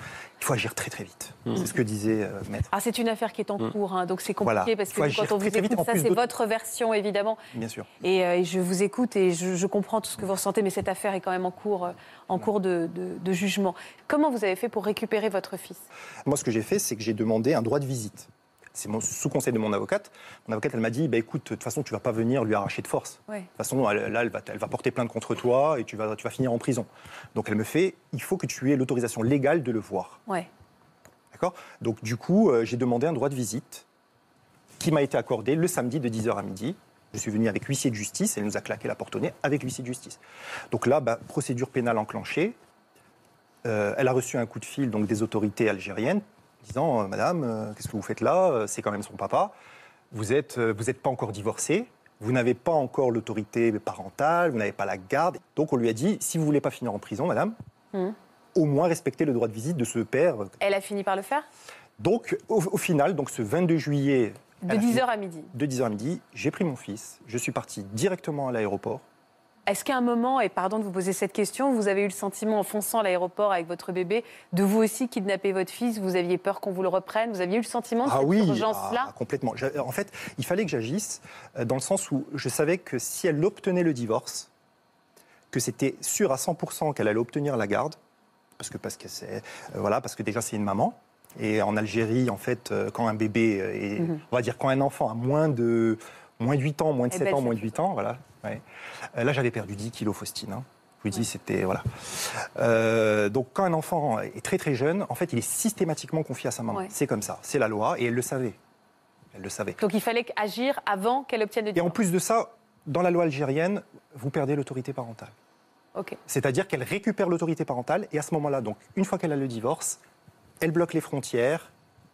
Speaker 4: Il faut agir très très vite. C'est ce que disait euh, Maître.
Speaker 1: Ah, c'est une affaire qui est en cours, hein, donc c'est compliqué
Speaker 4: Voilà.
Speaker 1: parce que quand on vous
Speaker 4: très, très vite.
Speaker 1: écoute, ça c'est votre version évidemment.
Speaker 4: Bien sûr.
Speaker 1: Et, euh, et je vous écoute et je, je comprends tout ce que vous ressentez, mais cette affaire est quand même en cours, euh, en cours de, de- de jugement. Comment vous avez fait pour récupérer votre fils?
Speaker 4: Moi, ce que j'ai fait, c'est que j'ai demandé un droit de visite. C'est mon- sous conseil de mon avocate. Mon avocate, elle m'a dit bah, écoute, de toute façon, tu vas pas venir lui arracher de force.
Speaker 1: Ouais.
Speaker 4: De toute façon, elle- là, elle va, elle va porter plainte contre toi et tu vas, tu vas finir en prison. Donc, elle me fait il faut que tu aies l'autorisation légale de le voir.
Speaker 1: Ouais.
Speaker 4: D'accord? Donc, du coup, euh, j'ai demandé un droit de visite qui m'a été accordé le samedi de 10h à midi. Je suis venu avec huissier de justice, elle nous a claqué la porte au nez avec l'huissier de justice. Donc là, bah, procédure pénale enclenchée. Euh, elle a reçu un coup de fil donc, des autorités algériennes disant euh, Madame, euh, qu'est-ce que vous faites là? Euh, C'est quand même son papa. Vous n'êtes vous êtes pas encore divorcée. Vous n'avez pas encore l'autorité parentale, vous n'avez pas la garde. Donc on lui a dit, si vous voulez pas finir en prison, madame,
Speaker 1: Hum.
Speaker 4: au moins respectez le droit de visite de ce père.
Speaker 1: Elle a fini par le faire?
Speaker 4: Donc au, au final, donc ce 22 juillet,
Speaker 1: De
Speaker 4: elle a fini-
Speaker 1: 10h à midi.
Speaker 4: de 10h à midi, j'ai pris mon fils, je suis parti directement à l'aéroport.
Speaker 1: Est-ce qu'à un moment, et pardon de vous poser cette question, vous avez eu le sentiment en fonçant à l'aéroport avec votre bébé de vous aussi kidnapper votre fils Vous aviez peur qu'on vous le reprenne Vous aviez eu le sentiment de
Speaker 4: Ah
Speaker 1: cette
Speaker 4: oui,
Speaker 1: urgence-là
Speaker 4: ah, complètement. En fait, il fallait que j'agisse euh, dans le sens où je savais que si elle obtenait le divorce, que c'était sûr à 100% qu'elle allait obtenir la garde, parce que, parce que, c'est, euh, voilà, parce que déjà c'est une maman. Et en Algérie, en fait, euh, quand un bébé est,
Speaker 1: Mhm.
Speaker 4: on va dire quand un enfant a moins de, moins de 8 ans, moins de
Speaker 1: Eh
Speaker 4: 7
Speaker 1: ben,
Speaker 4: ans, moins de 8 ans, voilà. Ouais. Euh, là, j'avais perdu 10 kilos, Faustine. hein. Je vous dis, c'était. Voilà. Euh, donc, quand un enfant est très très jeune, en fait, il est systématiquement confié à sa maman.
Speaker 1: Ouais.
Speaker 4: C'est comme ça. C'est la loi et elle le savait. Elle le savait.
Speaker 1: Donc il fallait agir avant qu'elle obtienne le
Speaker 4: Et en
Speaker 1: divorce.
Speaker 4: plus de ça, dans la loi algérienne, vous perdez l'autorité parentale. C'est-à-dire qu'elle récupère l'autorité parentale et à ce moment-là, donc une fois qu'elle a le divorce, elle bloque les frontières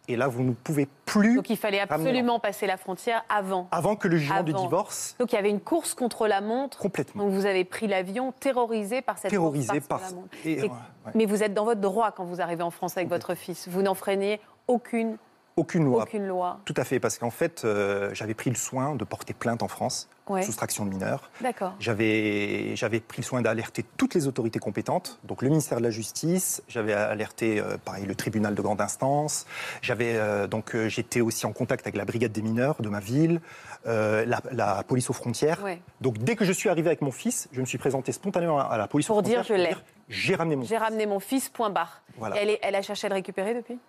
Speaker 4: et là, vous ne pouvez plus.
Speaker 1: Donc il fallait
Speaker 4: ramener
Speaker 1: absolument passer la frontière avant.
Speaker 4: Avant que le jugement de divorce.
Speaker 1: Donc il y avait une course contre la montre.
Speaker 4: Complètement.
Speaker 1: Donc vous avez pris l'avion terrorisé par cette
Speaker 4: Terrorisé
Speaker 1: course
Speaker 4: par.
Speaker 1: contre la montre.
Speaker 4: et,
Speaker 1: Et-
Speaker 4: ouais, ouais.
Speaker 1: Mais vous êtes dans votre droit quand vous arrivez en France avec votre fils. Vous n'enfreignez aucune,
Speaker 4: Aucune loi.
Speaker 1: aucune loi.
Speaker 4: Tout à fait, parce qu'en fait, euh, j'avais pris le soin de porter plainte en France,
Speaker 1: Ouais.
Speaker 4: soustraction de mineurs.
Speaker 1: D'accord.
Speaker 4: J'avais, j'avais pris le soin d'alerter toutes les autorités compétentes, donc le ministère de la Justice, j'avais alerté euh, pareil le tribunal de grande instance, j'avais euh, donc euh, j'étais aussi en contact avec la brigade des mineurs de ma ville, la, la police aux frontières.
Speaker 1: Ouais.
Speaker 4: Donc dès que je suis arrivé avec mon fils, je me suis présenté spontanément à la police
Speaker 1: Pour
Speaker 4: aux
Speaker 1: dire,
Speaker 4: frontières
Speaker 1: je l'ai.
Speaker 4: j'ai ramené mon
Speaker 1: J'ai ramené mon fils, point barre.
Speaker 4: Voilà.
Speaker 1: Et elle, est- elle a cherché à le récupérer depuis?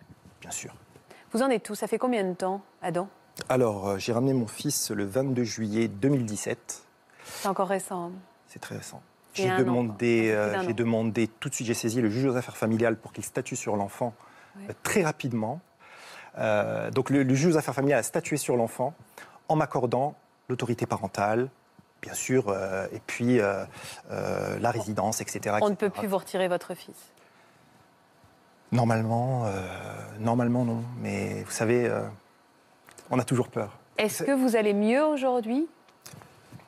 Speaker 4: Bien sûr.
Speaker 1: Vous en êtes tout Ça fait combien de temps, Adam?
Speaker 4: Alors euh, j'ai ramené mon fils le 22 juillet 2017.
Speaker 1: C'est encore récent. hein.
Speaker 4: C'est très récent. J'ai demandé, euh, j'ai demandé tout de suite, j'ai saisi le juge aux affaires familiales pour qu'il statue sur l'enfant
Speaker 1: Ouais.
Speaker 4: euh, très rapidement. Euh, donc le, le juge aux affaires familiales a statué sur l'enfant en m'accordant l'autorité parentale, bien sûr, et puis la résidence, etc.
Speaker 1: On ne peut plus vous retirer votre fils.
Speaker 4: Normalement, euh, normalement non. Mais vous savez, euh, on a toujours peur.
Speaker 1: Est-ce que vous allez mieux aujourd'hui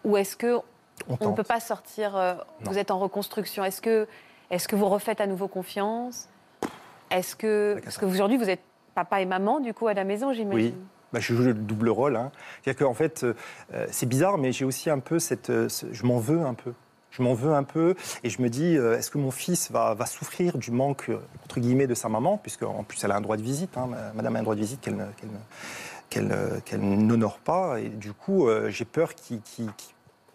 Speaker 1: Ou est-ce que
Speaker 4: On
Speaker 1: on ne peut pas sortir euh, Vous êtes en reconstruction? Est-ce que, est que vous refaites à nouveau confiance? Est-ce que. Parce qu'aujourd'hui, vous êtes papa et maman, du coup, à la maison, j'imagine.
Speaker 4: Oui. Bah, je joue le double rôle. hein. C'est-à-dire qu'en fait, c'est bizarre, mais j'ai aussi un peu cette. ce- je m'en veux un peu. Je m'en veux un peu et je me dis, euh, est-ce que mon fils va, va souffrir du manque, euh, entre guillemets, de sa maman, puisque en plus elle a un droit de visite, hein, ma- madame a un droit de visite qu'elle euh, qu'elle n'honore pas. Et du coup, euh, j'ai peur qu'il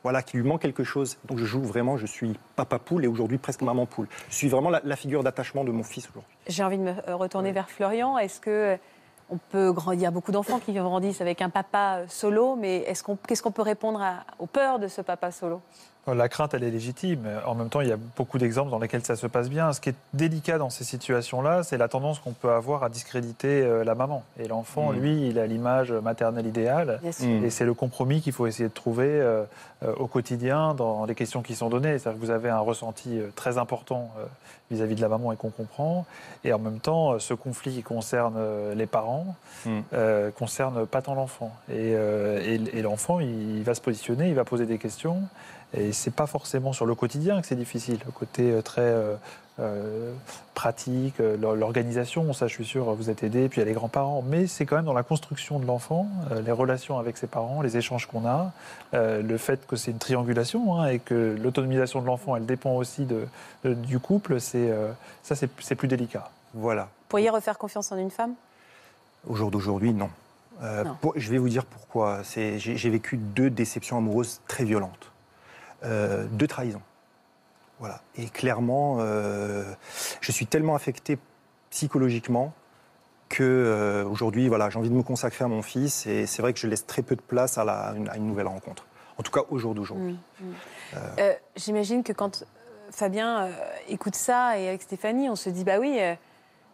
Speaker 4: voilà, qu'il lui manque quelque chose. Donc je joue vraiment, je suis papa poule et aujourd'hui presque maman poule. Je suis vraiment la, la figure d'attachement de mon fils aujourd'hui.
Speaker 1: J'ai envie de me retourner vers Florian. Est-ce que. On peut grandir, il y a beaucoup d'enfants qui grandissent avec un papa solo, mais qu'est-ce qu'on peut répondre à- aux peurs de ce papa solo?
Speaker 13: La crainte, elle est légitime. En même temps, il y a beaucoup d'exemples dans lesquels ça se passe bien. Ce qui est délicat dans ces situations-là, c'est la tendance qu'on peut avoir à discréditer euh, la maman. Et l'enfant,
Speaker 4: Mm.
Speaker 13: lui, il a l'image maternelle idéale.
Speaker 4: Mm.
Speaker 13: Et c'est le compromis qu'il faut essayer de trouver euh, euh, au quotidien dans les questions qui sont données. C'est-à-dire que vous avez un ressenti très important vis-à-vis de la maman et qu'on comprend. Et en même temps, ce conflit qui concerne les parents
Speaker 4: Mm.
Speaker 13: euh, concerne pas tant l'enfant. Et, euh, et- et l'enfant, il va se positionner, il va poser des questions. Et c'est pas forcément sur le quotidien que c'est difficile. Le côté euh, très euh, euh, pratique, l'or- l'organisation, ça je suis sûr, vous êtes aidé, puis il y a les grands-parents. Mais c'est quand même dans la construction de l'enfant, euh, les relations avec ses parents, les échanges qu'on a, euh, le fait que c'est une triangulation hein, et que l'autonomisation de l'enfant, elle dépend aussi de, de- du couple, c'est euh, ça c'est plus délicat.
Speaker 4: Voilà.
Speaker 1: Vous pourriez refaire confiance en une femme?
Speaker 4: Au jour d'aujourd'hui, non. Euh,
Speaker 1: Non.
Speaker 4: pour- je vais vous dire pourquoi. J'ai vécu deux déceptions amoureuses très violentes. Euh, deux trahisons. Voilà. Et clairement, euh, je suis tellement affecté psychologiquement que euh, aujourd'hui, voilà, j'ai envie de me consacrer à mon fils et c'est vrai que je laisse très peu de place à, la- une, à une nouvelle rencontre. En tout cas, au jour d'aujourd'hui.
Speaker 1: Euh, J'imagine que quand Fabien écoute ça et avec Stéphanie, on se dit bah oui,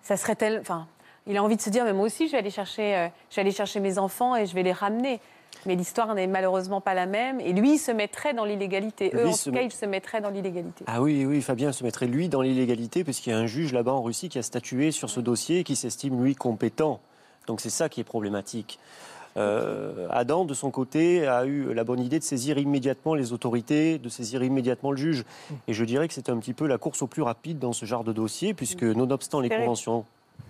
Speaker 1: ça serait tel. Enfin, il a envie de se dire mais moi aussi je vais aller chercher, je vais aller chercher mes enfants et je vais les ramener. Mais l'histoire n'est malheureusement pas la même. Et lui, il se mettrait dans l'illégalité. Eux,
Speaker 12: Lui
Speaker 1: en tout cas, ils se mettraient dans l'illégalité.
Speaker 12: Ah oui, oui, Fabien se mettrait lui dans l'illégalité puisqu'il y a un juge là-bas en Russie qui a statué sur ce dossier et qui s'estime lui compétent. Donc c'est ça qui est problématique. Euh, Adam, de son côté, a eu la bonne idée de saisir immédiatement les autorités, de saisir immédiatement le juge. Et je dirais que c'était un petit peu la course au plus rapide dans ce genre de dossier, puisque nonobstant les conventions.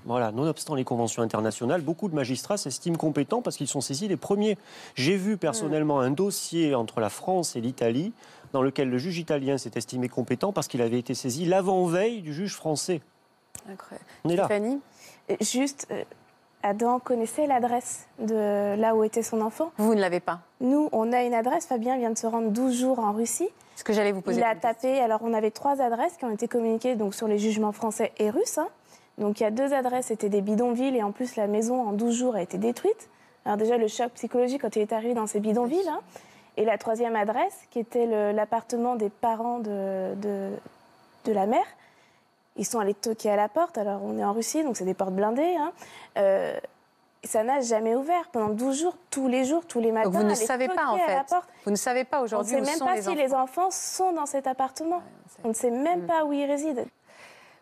Speaker 12: Voilà, nonobstant les conventions internationales, beaucoup de magistrats s'estiment compétents parce qu'ils sont saisis les premiers. J'ai vu personnellement un dossier entre la France et l'Italie dans lequel le juge italien s'est estimé compétent parce qu'il avait été saisi l'avant-veille du juge français.
Speaker 1: Incroyable.
Speaker 12: On est là.
Speaker 1: Stéphanie
Speaker 2: Et Juste, euh, Adam connaissait l'adresse de là où était son enfant?
Speaker 1: Vous ne l'avez pas.
Speaker 2: Nous, on a une adresse. Fabien vient de se rendre 12 jours en Russie.
Speaker 1: Ce que j'allais vous poser.
Speaker 2: Il a tapé. Alors, on avait trois adresses qui ont été communiquées donc, sur les jugements français et russes. hein. Donc, il y a deux adresses, c'était des bidonvilles. Et en plus, la maison, en 12 jours, a été détruite. Alors, déjà, le choc psychologique quand il est arrivé dans ces bidonvilles. hein. Et la troisième adresse, qui était l'appartement des parents de, de, de la mère. Ils sont allés toquer à la porte. Alors, on est en Russie, donc c'est des portes blindées. hein. Euh, ça n'a jamais ouvert. Pendant 12 jours, tous les jours, tous les matins.
Speaker 1: Donc vous ne savez pas en fait.
Speaker 2: porte.
Speaker 1: Vous ne savez pas
Speaker 2: On ne
Speaker 1: aujourd'hui
Speaker 2: sait
Speaker 1: où
Speaker 2: même
Speaker 1: sont
Speaker 2: pas
Speaker 1: les
Speaker 2: si
Speaker 1: enfants.
Speaker 2: les enfants sont dans cet appartement. On ne sait même
Speaker 1: Mm.
Speaker 2: pas où ils résident.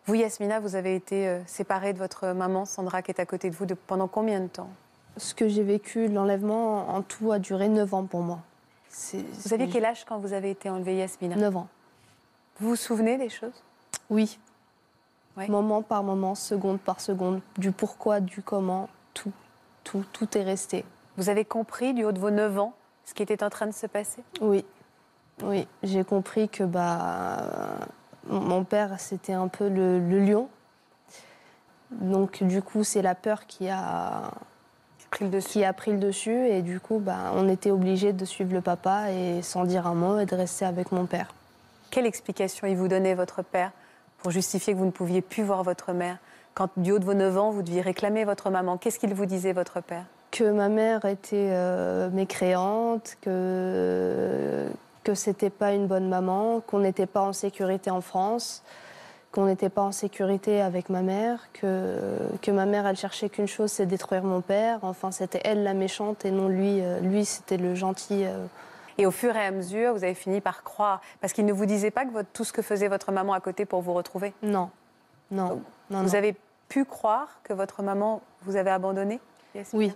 Speaker 1: Vous, Yasmina, vous avez été euh, séparée de votre maman, Sandra, qui est à côté de vous de- pendant combien de temps?
Speaker 5: Ce que j'ai vécu, l'enlèvement, en tout, a duré 9 ans pour moi.
Speaker 1: Vous aviez quel âge quand vous avez été enlevée, Yasmina?
Speaker 5: 9 ans.
Speaker 1: Vous vous souvenez des choses?
Speaker 5: Oui.
Speaker 1: Ouais.
Speaker 5: Moment par moment, seconde par seconde, du pourquoi, du comment, tout, tout, tout est resté.
Speaker 1: Vous avez compris du haut de vos 9 ans ce qui était en train de se passer?
Speaker 5: Oui, oui, j'ai compris que bah, mon- père, c'était un peu le, le lion. Donc du coup, c'est la peur qui a,
Speaker 1: pris le dessus.
Speaker 5: qui a pris le dessus. Et du coup, bah, on était obligés de suivre le papa et sans dire un mot et de rester avec mon père.
Speaker 1: Quelle explication il vous donnait, votre père, pour justifier que vous ne pouviez plus voir votre mère? Quand du haut de vos 9 ans, vous deviez réclamer votre maman, qu'est-ce qu'il vous disait, votre père?
Speaker 5: Que ma mère était euh, mécréante, que que c'était pas une bonne maman, qu'on n'était pas en sécurité en France, qu'on n'était pas en sécurité avec ma mère, que que ma mère elle cherchait qu'une chose, c'est détruire mon père. Enfin, c'était elle la méchante et non lui. euh, lui, c'était le gentil. euh.
Speaker 1: Et au fur et à mesure, vous avez fini par croire, parce qu'il ne vous disait pas que votre- tout ce que faisait votre maman à côté pour vous retrouver?
Speaker 5: Non, non, non.
Speaker 1: Vous
Speaker 5: non.
Speaker 1: avez pu croire que votre maman vous avait abandonné?
Speaker 5: Oui.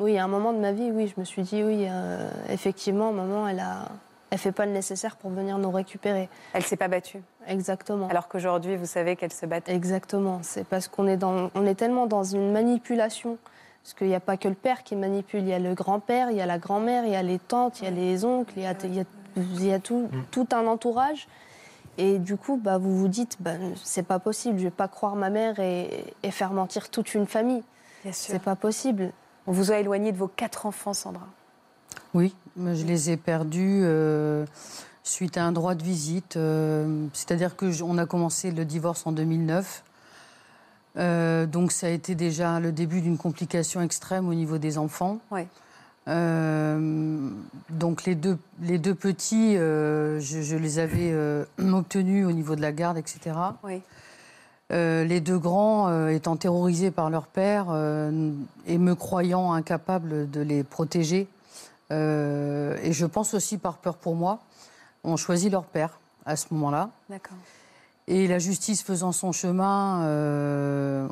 Speaker 5: Oui, à un moment de ma vie, oui, je me suis dit, oui, euh, effectivement, maman, elle a, elle fait pas le nécessaire pour venir nous récupérer.
Speaker 1: Elle s'est pas battue.
Speaker 5: Exactement.
Speaker 1: Alors qu'aujourd'hui, vous savez qu'elle se bat.
Speaker 5: Exactement. C'est parce qu'on est dans, on est tellement dans une manipulation. Parce qu'il n'y a pas que le père qui manipule, il y a le grand-père, il y a la grand-mère, il y a les tantes, il y a les oncles, il y a, il y a- il y a tout, tout un entourage. Et du coup, bah, vous vous dites, bah, c'est pas possible, je vais pas croire ma mère et, et faire mentir toute une famille.
Speaker 1: Bien sûr.
Speaker 5: C'est pas possible.
Speaker 1: On vous a éloigné de vos quatre enfants, Sandra.
Speaker 14: Oui, je les ai perdus euh, suite à un droit de visite. euh, C'est-à-dire que j- on a commencé le divorce en 2009. Euh, donc ça a été déjà le début d'une complication extrême au niveau des enfants.
Speaker 1: Ouais.
Speaker 14: Donc les deux, les deux petits, je, je les avais obtenus au niveau de la garde, etc.
Speaker 1: Oui.
Speaker 14: Euh, les deux grands euh, étant terrorisés par leur père euh, et me croyant incapable de les protéger, et je pense aussi par peur pour moi, ont choisi leur père à ce moment-là.
Speaker 1: D'accord.
Speaker 14: Et la justice faisant son chemin,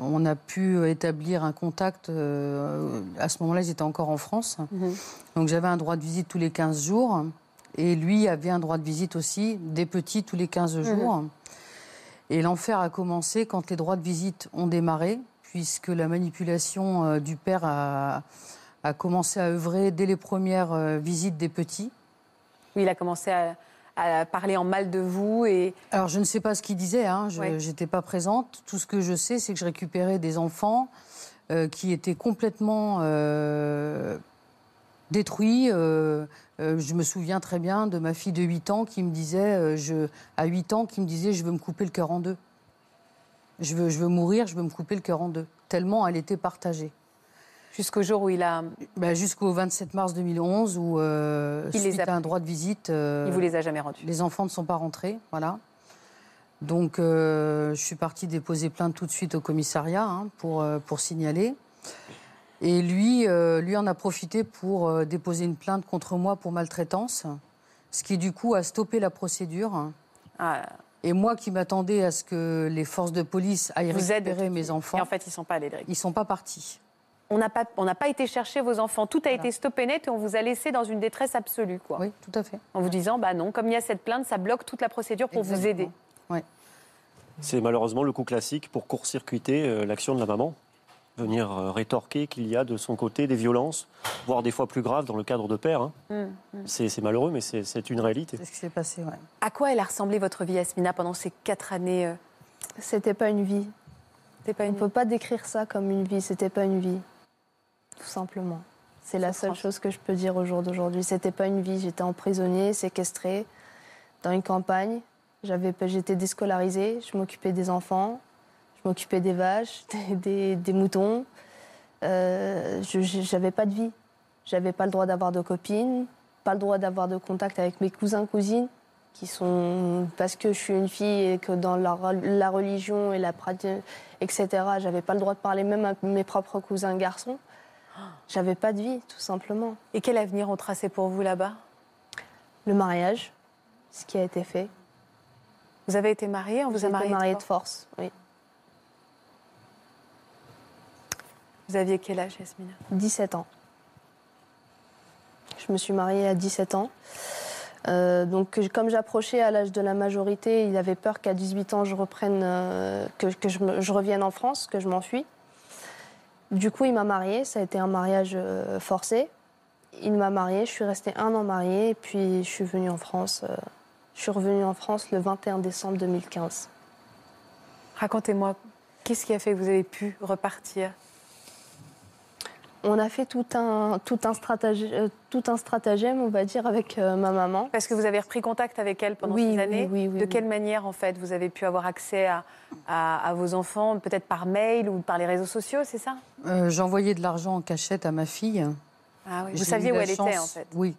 Speaker 14: on a pu établir un contact. à ce moment-là, ils étaient encore en France.
Speaker 1: Mhm.
Speaker 14: Donc j'avais un droit de visite tous les 15 jours. Et lui avait un droit de visite aussi, des petits, tous les 15 jours. Et l'enfer a commencé quand les droits de visite ont démarré, puisque la manipulation euh, du père a, a commencé à œuvrer dès les premières euh, visites des petits.
Speaker 1: Oui, il a commencé à, à parler en mal de vous et.
Speaker 14: Alors, je ne sais pas ce qu'il disait, hein, je
Speaker 1: Ouais.
Speaker 14: n'étais pas présente. Tout ce que je sais, c'est que je récupérais des enfants euh, qui étaient complètement euh, détruits. euh, euh, je me souviens très bien de ma fille de 8 ans qui me disait, euh, je, à 8 ans, qui me disait Je veux me couper le cœur en deux. Je veux, je veux mourir, je veux me couper le cœur en deux. Tellement elle était partagée.
Speaker 1: Jusqu'au jour où il a.
Speaker 14: Ben, Jusqu'au 27 mars 2011, où,
Speaker 1: Il les
Speaker 14: suite
Speaker 1: a
Speaker 14: à un droit de visite.
Speaker 1: Il vous les a jamais rendus.
Speaker 14: les enfants ne sont pas rentrés, voilà. Donc, je suis partie déposer plainte tout de suite au commissariat hein, pour, pour signaler. Et lui, euh, lui en a profité pour euh, déposer une plainte contre moi pour maltraitance, ce qui du coup a stoppé la procédure.
Speaker 1: Ah,
Speaker 14: Et moi qui m'attendais à ce que les forces de police aillent
Speaker 1: Vous
Speaker 14: récupérer mes enfants,
Speaker 1: Et en fait, ils ne sont pas allés
Speaker 14: ils sont pas partis.
Speaker 1: on n'a pas, on n'a pas été chercher vos enfants. Tout a été stoppé net et on vous a laissé dans une détresse absolue. Quoi.
Speaker 14: Oui, tout à fait.
Speaker 1: En vous disant, bah non, comme il y a cette plainte, ça bloque toute la procédure pour vous aider.
Speaker 14: Oui.
Speaker 12: C'est malheureusement le coup classique pour court-circuiter euh, l'action de la maman. Venir euh, rétorquer qu'il y a de son côté des violences, voire des fois plus graves dans le cadre de père. hein.
Speaker 1: Hum, hum.
Speaker 12: C'est malheureux, mais c'est une réalité.
Speaker 14: C'est ce qui s'est passé, ouais.
Speaker 1: À quoi elle a ressemblé votre vie, Yasmina, pendant ces quatre années euh,
Speaker 5: C'était pas une vie. On
Speaker 1: une
Speaker 5: peut pas décrire ça comme une vie. C'était pas une vie, tout simplement. C'est la seule chose que je peux dire au jour d'aujourd'hui. C'était pas une vie. J'étais emprisonnée, séquestrée, dans une campagne. J'étais déscolarisée. Je m'occupais des enfants. M'occupais des vaches, des, des- des moutons. Euh, j'avais pas de vie. J'avais pas le droit d'avoir de copines, pas le droit d'avoir de contact avec mes cousins cousines qui sont parce que je suis une fille et que dans la, re- la religion et la pratique, etc. J'avais pas le droit de parler même à mes propres cousins garçons. J'avais pas de vie, tout simplement.
Speaker 1: Et quel avenir ont tracé pour vous là-bas?
Speaker 5: Le mariage, ce qui a été fait.
Speaker 1: Vous avez été mariée On vous a
Speaker 5: été
Speaker 1: mariée de
Speaker 5: mariée de
Speaker 1: force
Speaker 5: force, oui.
Speaker 1: Vous aviez quel âge, Yasmina?
Speaker 5: 17 ans. Je me suis mariée à 17 ans. Euh, donc, comme j'approchais à l'âge de la majorité, il avait peur qu'à 18 ans, je reprenne, euh, que, que je, revienne en France, que je m'enfuis. Du coup, il m'a mariée. Ça a été un mariage euh, forcé. Il m'a mariée. Je suis restée un an mariée. Et puis, je suis venue en France. je suis revenue en France le 21 décembre 2015.
Speaker 1: Racontez-moi, qu'est-ce qui a fait que vous avez pu repartir?
Speaker 5: On a fait tout un, tout un, stratagème, euh, tout un stratagème, on va dire, avec euh, ma maman.
Speaker 1: Parce que vous avez repris contact avec elle pendant
Speaker 5: Oui,
Speaker 1: ces
Speaker 5: oui,
Speaker 1: années
Speaker 5: oui, oui,
Speaker 1: De
Speaker 5: oui.
Speaker 1: quelle manière, en fait, vous avez pu avoir accès à, à- à vos enfants Peut-être par mail ou par les réseaux sociaux, c'est ça?
Speaker 14: Euh, J'envoyais de l'argent en cachette à ma fille.
Speaker 1: Ah oui. Vous saviez où elle était, en fait?
Speaker 14: Oui.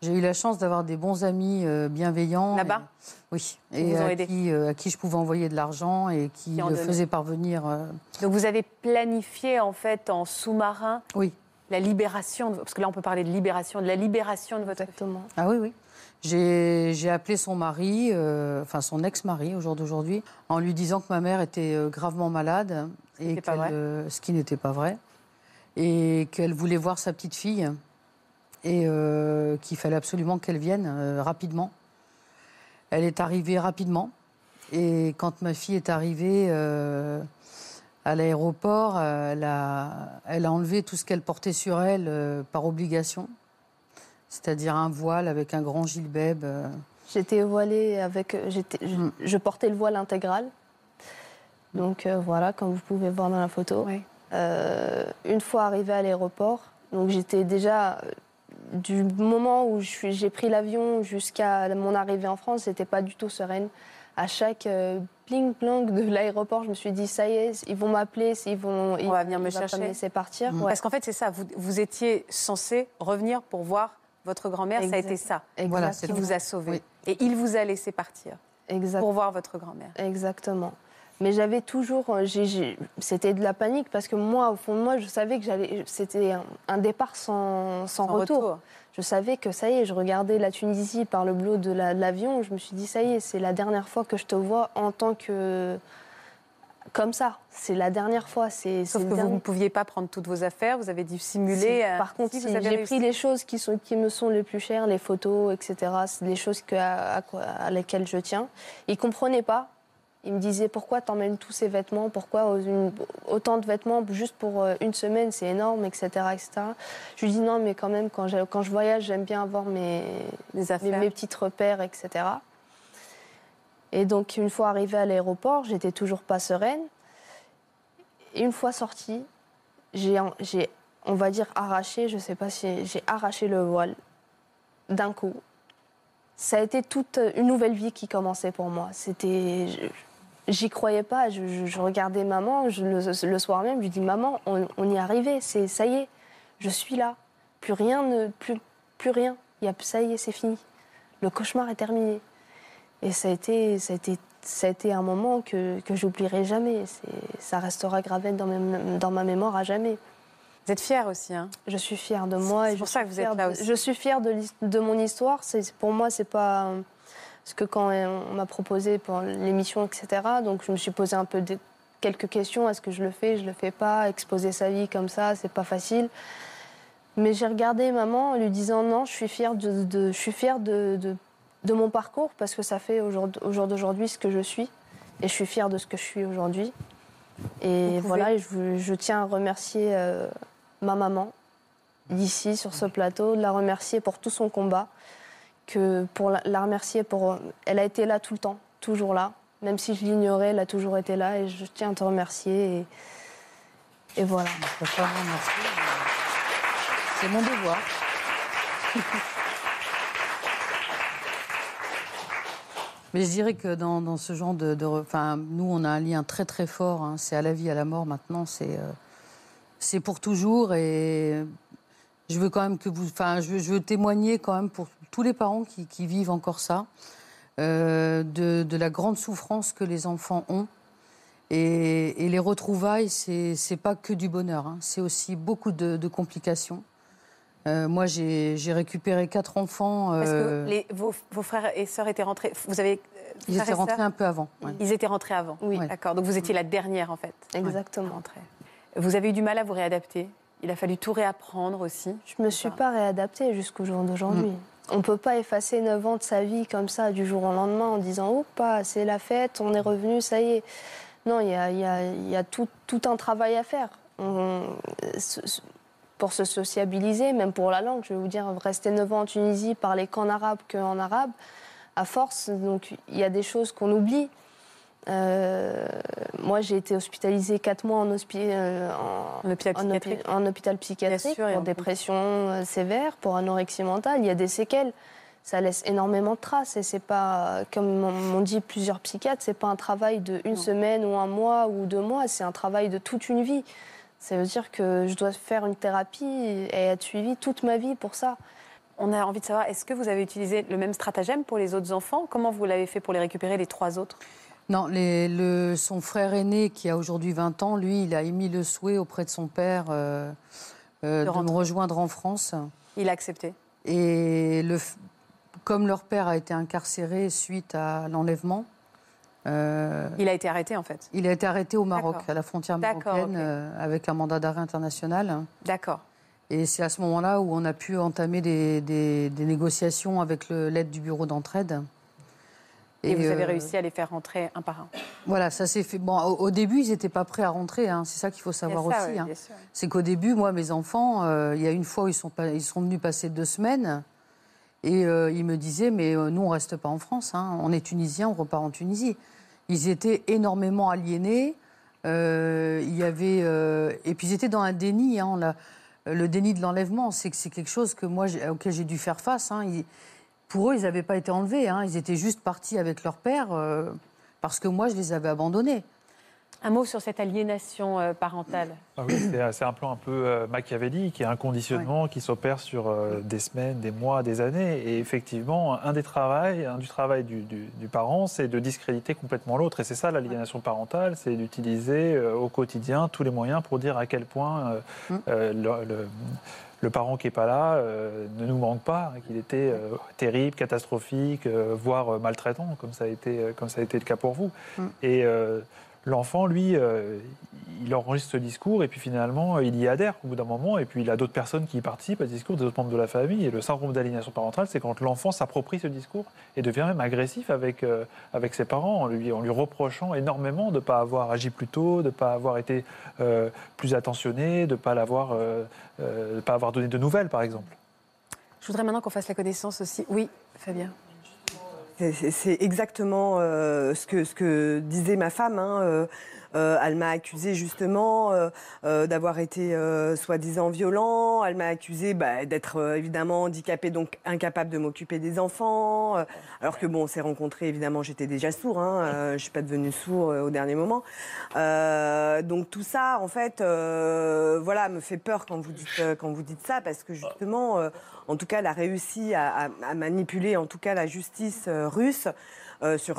Speaker 14: J'ai eu la chance d'avoir des bons amis euh, bienveillants.
Speaker 1: Là-bas
Speaker 14: et- Oui.
Speaker 1: Qui
Speaker 14: Et
Speaker 1: vous ont
Speaker 14: à
Speaker 1: aidé.
Speaker 14: qui, euh, à qui je pouvais envoyer de l'argent et qui,
Speaker 1: Qui
Speaker 14: le faisaient parvenir. euh,
Speaker 1: Donc vous avez planifié, en fait, en sous-marin
Speaker 14: Oui.
Speaker 1: la libération, de- parce que là, on peut parler de libération, de la libération de votre
Speaker 5: Exactement.
Speaker 14: Ah oui, oui. J'ai appelé son mari, euh, enfin son ex-mari au jour d'aujourd'hui, en lui disant que ma mère était euh, gravement malade, et
Speaker 1: pas vrai.
Speaker 14: euh, ce qui n'était pas vrai, et qu'elle voulait voir sa petite fille, et euh, qu'il fallait absolument qu'elle vienne euh, rapidement. Elle est arrivée rapidement, et quand ma fille est arrivée euh, à l'aéroport, elle, a, elle a enlevé tout ce qu'elle portait sur elle par obligation c'est-à-dire un voile avec un grand gilbeb.
Speaker 5: J'étais voilée avec. j'étais- je,
Speaker 14: Mm.
Speaker 5: je portais le voile intégral. Donc voilà, comme vous pouvez voir dans la photo. Une fois arrivée à l'aéroport, donc j'étais déjà. Du moment où j'ai pris l'avion jusqu'à mon arrivée en France, j'étais pas du tout sereine. À chaque euh, blang de l'aéroport, je me suis dit ça y est, ils vont m'appeler, ils vont,
Speaker 1: On va venir me chercher.
Speaker 5: laisser partir. Ouais.
Speaker 1: Parce qu'en fait, c'est ça, vous, vous étiez censé revenir pour voir votre grand-mère, ça a été ça
Speaker 5: Voilà,
Speaker 1: qui vous a sauvé.
Speaker 5: Oui.
Speaker 1: Et il vous a laissé partir
Speaker 5: Exact.
Speaker 1: pour voir votre grand-mère.
Speaker 5: Exactement. Mais j'avais toujours, euh, c'était de la panique parce que moi, au fond de moi, je savais que j'allais, c'était un, un départ sans, sans
Speaker 1: Sans
Speaker 5: retour.
Speaker 1: retour.
Speaker 5: Je savais que ça y est, je regardais la Tunisie par le bleu de la- de l'avion, je me suis dit ça y est, c'est la dernière fois que je te vois en tant que comme ça. C'est la dernière fois. C'est
Speaker 1: Sauf que vous ne pouviez pas prendre toutes vos affaires, vous avez dû simuler.
Speaker 5: Si,
Speaker 1: euh,
Speaker 5: Par contre,
Speaker 1: si,
Speaker 5: si, j'ai pris les choses qui, sont, qui me sont les plus chères, les photos, etc. C'est des choses que, à, à lesquelles je tiens. Ils ne comprenaient pas. Ils me disaient pourquoi t'emmènes tous ces vêtements, pourquoi autant de vêtements juste pour euh, une semaine, c'est énorme, etc., etc. Je lui dis non, mais quand même, quand, je voyage, j'aime bien avoir mes, mes, mes petits repères, etc. Et donc, une fois arrivée à l'aéroport, j'étais toujours pas sereine. Et une fois sortie, j'ai, on va dire, arraché, je sais pas si j'ai arraché le voile d'un coup. Ça a été toute une nouvelle vie qui commençait pour moi. C'était, j'y croyais pas. Je, je- je regardais maman je- le, le soir même. Je lui dis maman, on, on y est arrivé. C'est ça y est, je suis là. Plus rien ne, plus, plus rien. Il y a, ça y est, c'est fini. Le cauchemar est terminé. Et ça a été, ça a été, ça a été un moment que, que j'oublierai jamais. C'est- Ça restera gravé dans, mes- dans ma mémoire à jamais.
Speaker 1: Vous êtes fière aussi, hein?
Speaker 5: Je suis fière de moi.
Speaker 1: C'est
Speaker 5: et
Speaker 1: pour
Speaker 5: je
Speaker 1: ça que vous êtes là
Speaker 5: de-
Speaker 1: aussi.
Speaker 5: Je suis fière de, de mon histoire. C'est, pour moi, c'est pas. Parce que quand on m'a proposé pour l'émission, etc., donc je me suis posé un peu de quelques questions. Est-ce que je le fais Je le fais pas? Exposer sa vie comme ça, c'est pas facile. Mais j'ai regardé maman en lui disant non, je suis fière de, de- je suis fière de, de- de mon parcours parce que ça fait au jour, au jour d'aujourd'hui ce que je suis. Et je suis fière de ce que je suis aujourd'hui. Et voilà, je tiens à remercier euh, ma maman d'ici sur ce plateau, de la remercier pour tout son combat, que pour la, la remercier pour, elle a été là tout le temps, toujours là, même si je l'ignorais, elle a toujours été là et je tiens à te remercier et, et voilà.
Speaker 14: C'est mon devoir. Mais je dirais que dans, dans ce genre de, Enfin, nous, on a un lien très très fort. hein. C'est à la vie, à la mort maintenant. C'est euh, c'est pour toujours. Et je veux quand même que vous. Enfin, je veux, je veux témoigner quand même pour tous les parents qui, qui vivent encore ça, euh, de, de la grande souffrance que les enfants ont. Et, et les retrouvailles, c'est c'est pas que du bonheur. hein. C'est aussi beaucoup de, de complications. Euh, moi, j'ai j'ai récupéré quatre enfants.
Speaker 1: Parce
Speaker 14: euh,
Speaker 1: que les- vos, vos frères et sœurs étaient rentrés. Vous avez. euh,
Speaker 14: Ils étaient rentrés un peu avant. ouais.
Speaker 1: Ils étaient rentrés avant. Oui. D'accord. Donc vous étiez la dernière en fait.
Speaker 5: Exactement.
Speaker 1: Rentrée. Vous avez eu du mal à vous réadapter? Il a fallu tout réapprendre aussi.
Speaker 5: Je me suis pas réadaptée jusqu'au jour d'aujourd'hui. On peut pas effacer 9 ans de sa vie comme ça du jour au lendemain en disant oh pas c'est la fête, on est revenu, ça y est. Non, il y a, il y a- il y a tout, tout un travail à faire. On- pour se sociabiliser, même pour la langue, je vais vous dire, rester 9 ans en Tunisie, parler qu'en arabe, qu'en arabe, à force, donc il y a des choses qu'on oublie. Euh, moi, j'ai été hospitalisée 4 mois en, hospi- euh, en,
Speaker 1: hôpital psychiatrique.
Speaker 5: en hôpital psychiatrique
Speaker 1: sûr,
Speaker 5: pour dépression euh, sévère, pour anorexie mentale. Il y a des séquelles. Ça laisse énormément de traces et c'est pas, comme m'ont m'ont dit plusieurs psychiatres, c'est pas un travail de une semaine ou un mois ou deux mois, c'est un travail de toute une vie. Ça veut dire que je dois faire une thérapie et être suivie toute ma vie pour ça.
Speaker 1: On a envie de savoir, est-ce que vous avez utilisé le même stratagème pour les autres enfants? Comment vous l'avez fait pour les récupérer, les trois autres?
Speaker 14: Non, les- le- son frère aîné, qui a aujourd'hui 20 ans, lui, il a émis le souhait auprès de son père euh, euh, de, me rejoindre en France.
Speaker 1: Il a accepté.
Speaker 14: Et le, comme leur père a été incarcéré suite à l'enlèvement, euh,
Speaker 1: Il a été arrêté en fait.
Speaker 14: il a été arrêté au Maroc, à la frontière marocaine, avec un mandat d'arrêt international.
Speaker 1: D'accord.
Speaker 14: Et c'est à ce moment-là où on a pu entamer des, des- des négociations avec l'aide du bureau d'entraide.
Speaker 1: Et, vous avez
Speaker 14: euh,
Speaker 1: réussi à les faire rentrer un par un.
Speaker 14: Voilà, ça s'est fait. Bon, au, au début, ils n'étaient pas prêts à rentrer. hein. C'est ça qu'il faut savoir
Speaker 1: ça,
Speaker 14: aussi.
Speaker 1: oui,
Speaker 14: hein. C'est qu'au début, moi, mes enfants, euh, il y a une fois où ils sont, pas- ils sont venus passer deux semaines. Et euh, ils me disaient, mais euh, nous, on reste pas en France. hein. On est Tunisiens, on repart en Tunisie. Ils étaient énormément aliénés. Euh, il y avait, et puis ils étaient dans un déni. hein. L'a- le déni de l'enlèvement, c'est que c'est quelque chose que moi, auquel j'ai dû faire face. hein. Ils- pour eux, ils n'avaient pas été enlevés. hein. Ils étaient juste partis avec leur père euh, parce que moi, je les avais abandonnés.
Speaker 1: Un mot sur cette aliénation euh, parentale.
Speaker 13: Ah oui, c'est c'est un plan un peu euh, machiavélique et un conditionnement qui s'opère sur euh, des semaines, des mois, des années. Et effectivement, un des travails, un du travail du, du- du parent, c'est de discréditer complètement l'autre. Et c'est ça l'aliénation parentale, c'est d'utiliser euh, au quotidien tous les moyens pour dire à quel point euh, euh, le, le- le parent qui n'est pas là euh, ne nous manque pas, qu'il était euh, terrible, catastrophique, euh, voire maltraitant, comme ça a été, comme ça a été le cas pour vous. Et euh, l'enfant, lui, euh, il enregistre ce discours et puis finalement, il y adhère au bout d'un moment. Et puis il a d'autres personnes qui participent à ce discours, des autres membres de la famille. Et le syndrome d'aliénation parentale, c'est quand l'enfant s'approprie ce discours et devient même agressif avec, euh, avec ses parents, en lui, en lui reprochant énormément de ne pas avoir agi plus tôt, de ne pas avoir été euh, plus attentionné, de ne pas, l'avoir, euh, euh, pas avoir donné de nouvelles, par exemple.
Speaker 1: Je voudrais maintenant qu'on fasse la connaissance aussi. Oui, Fabien.
Speaker 3: C'est- exactement euh, ce, que, ce que disait ma femme. hein, euh, euh, elle m'a accusé justement euh, euh, d'avoir été euh, soi-disant violent. Elle m'a accusé bah, d'être évidemment handicapée, donc incapable de m'occuper des enfants. alors que bon, on s'est rencontrés, évidemment, j'étais déjà sourd. Hein, je suis pas devenue sourd au dernier moment. Donc tout ça, en fait, voilà, me fait peur quand vous dites quand vous dites ça, parce que justement, en tout cas, elle a réussi à, manipuler, en tout cas, la justice russe euh, sur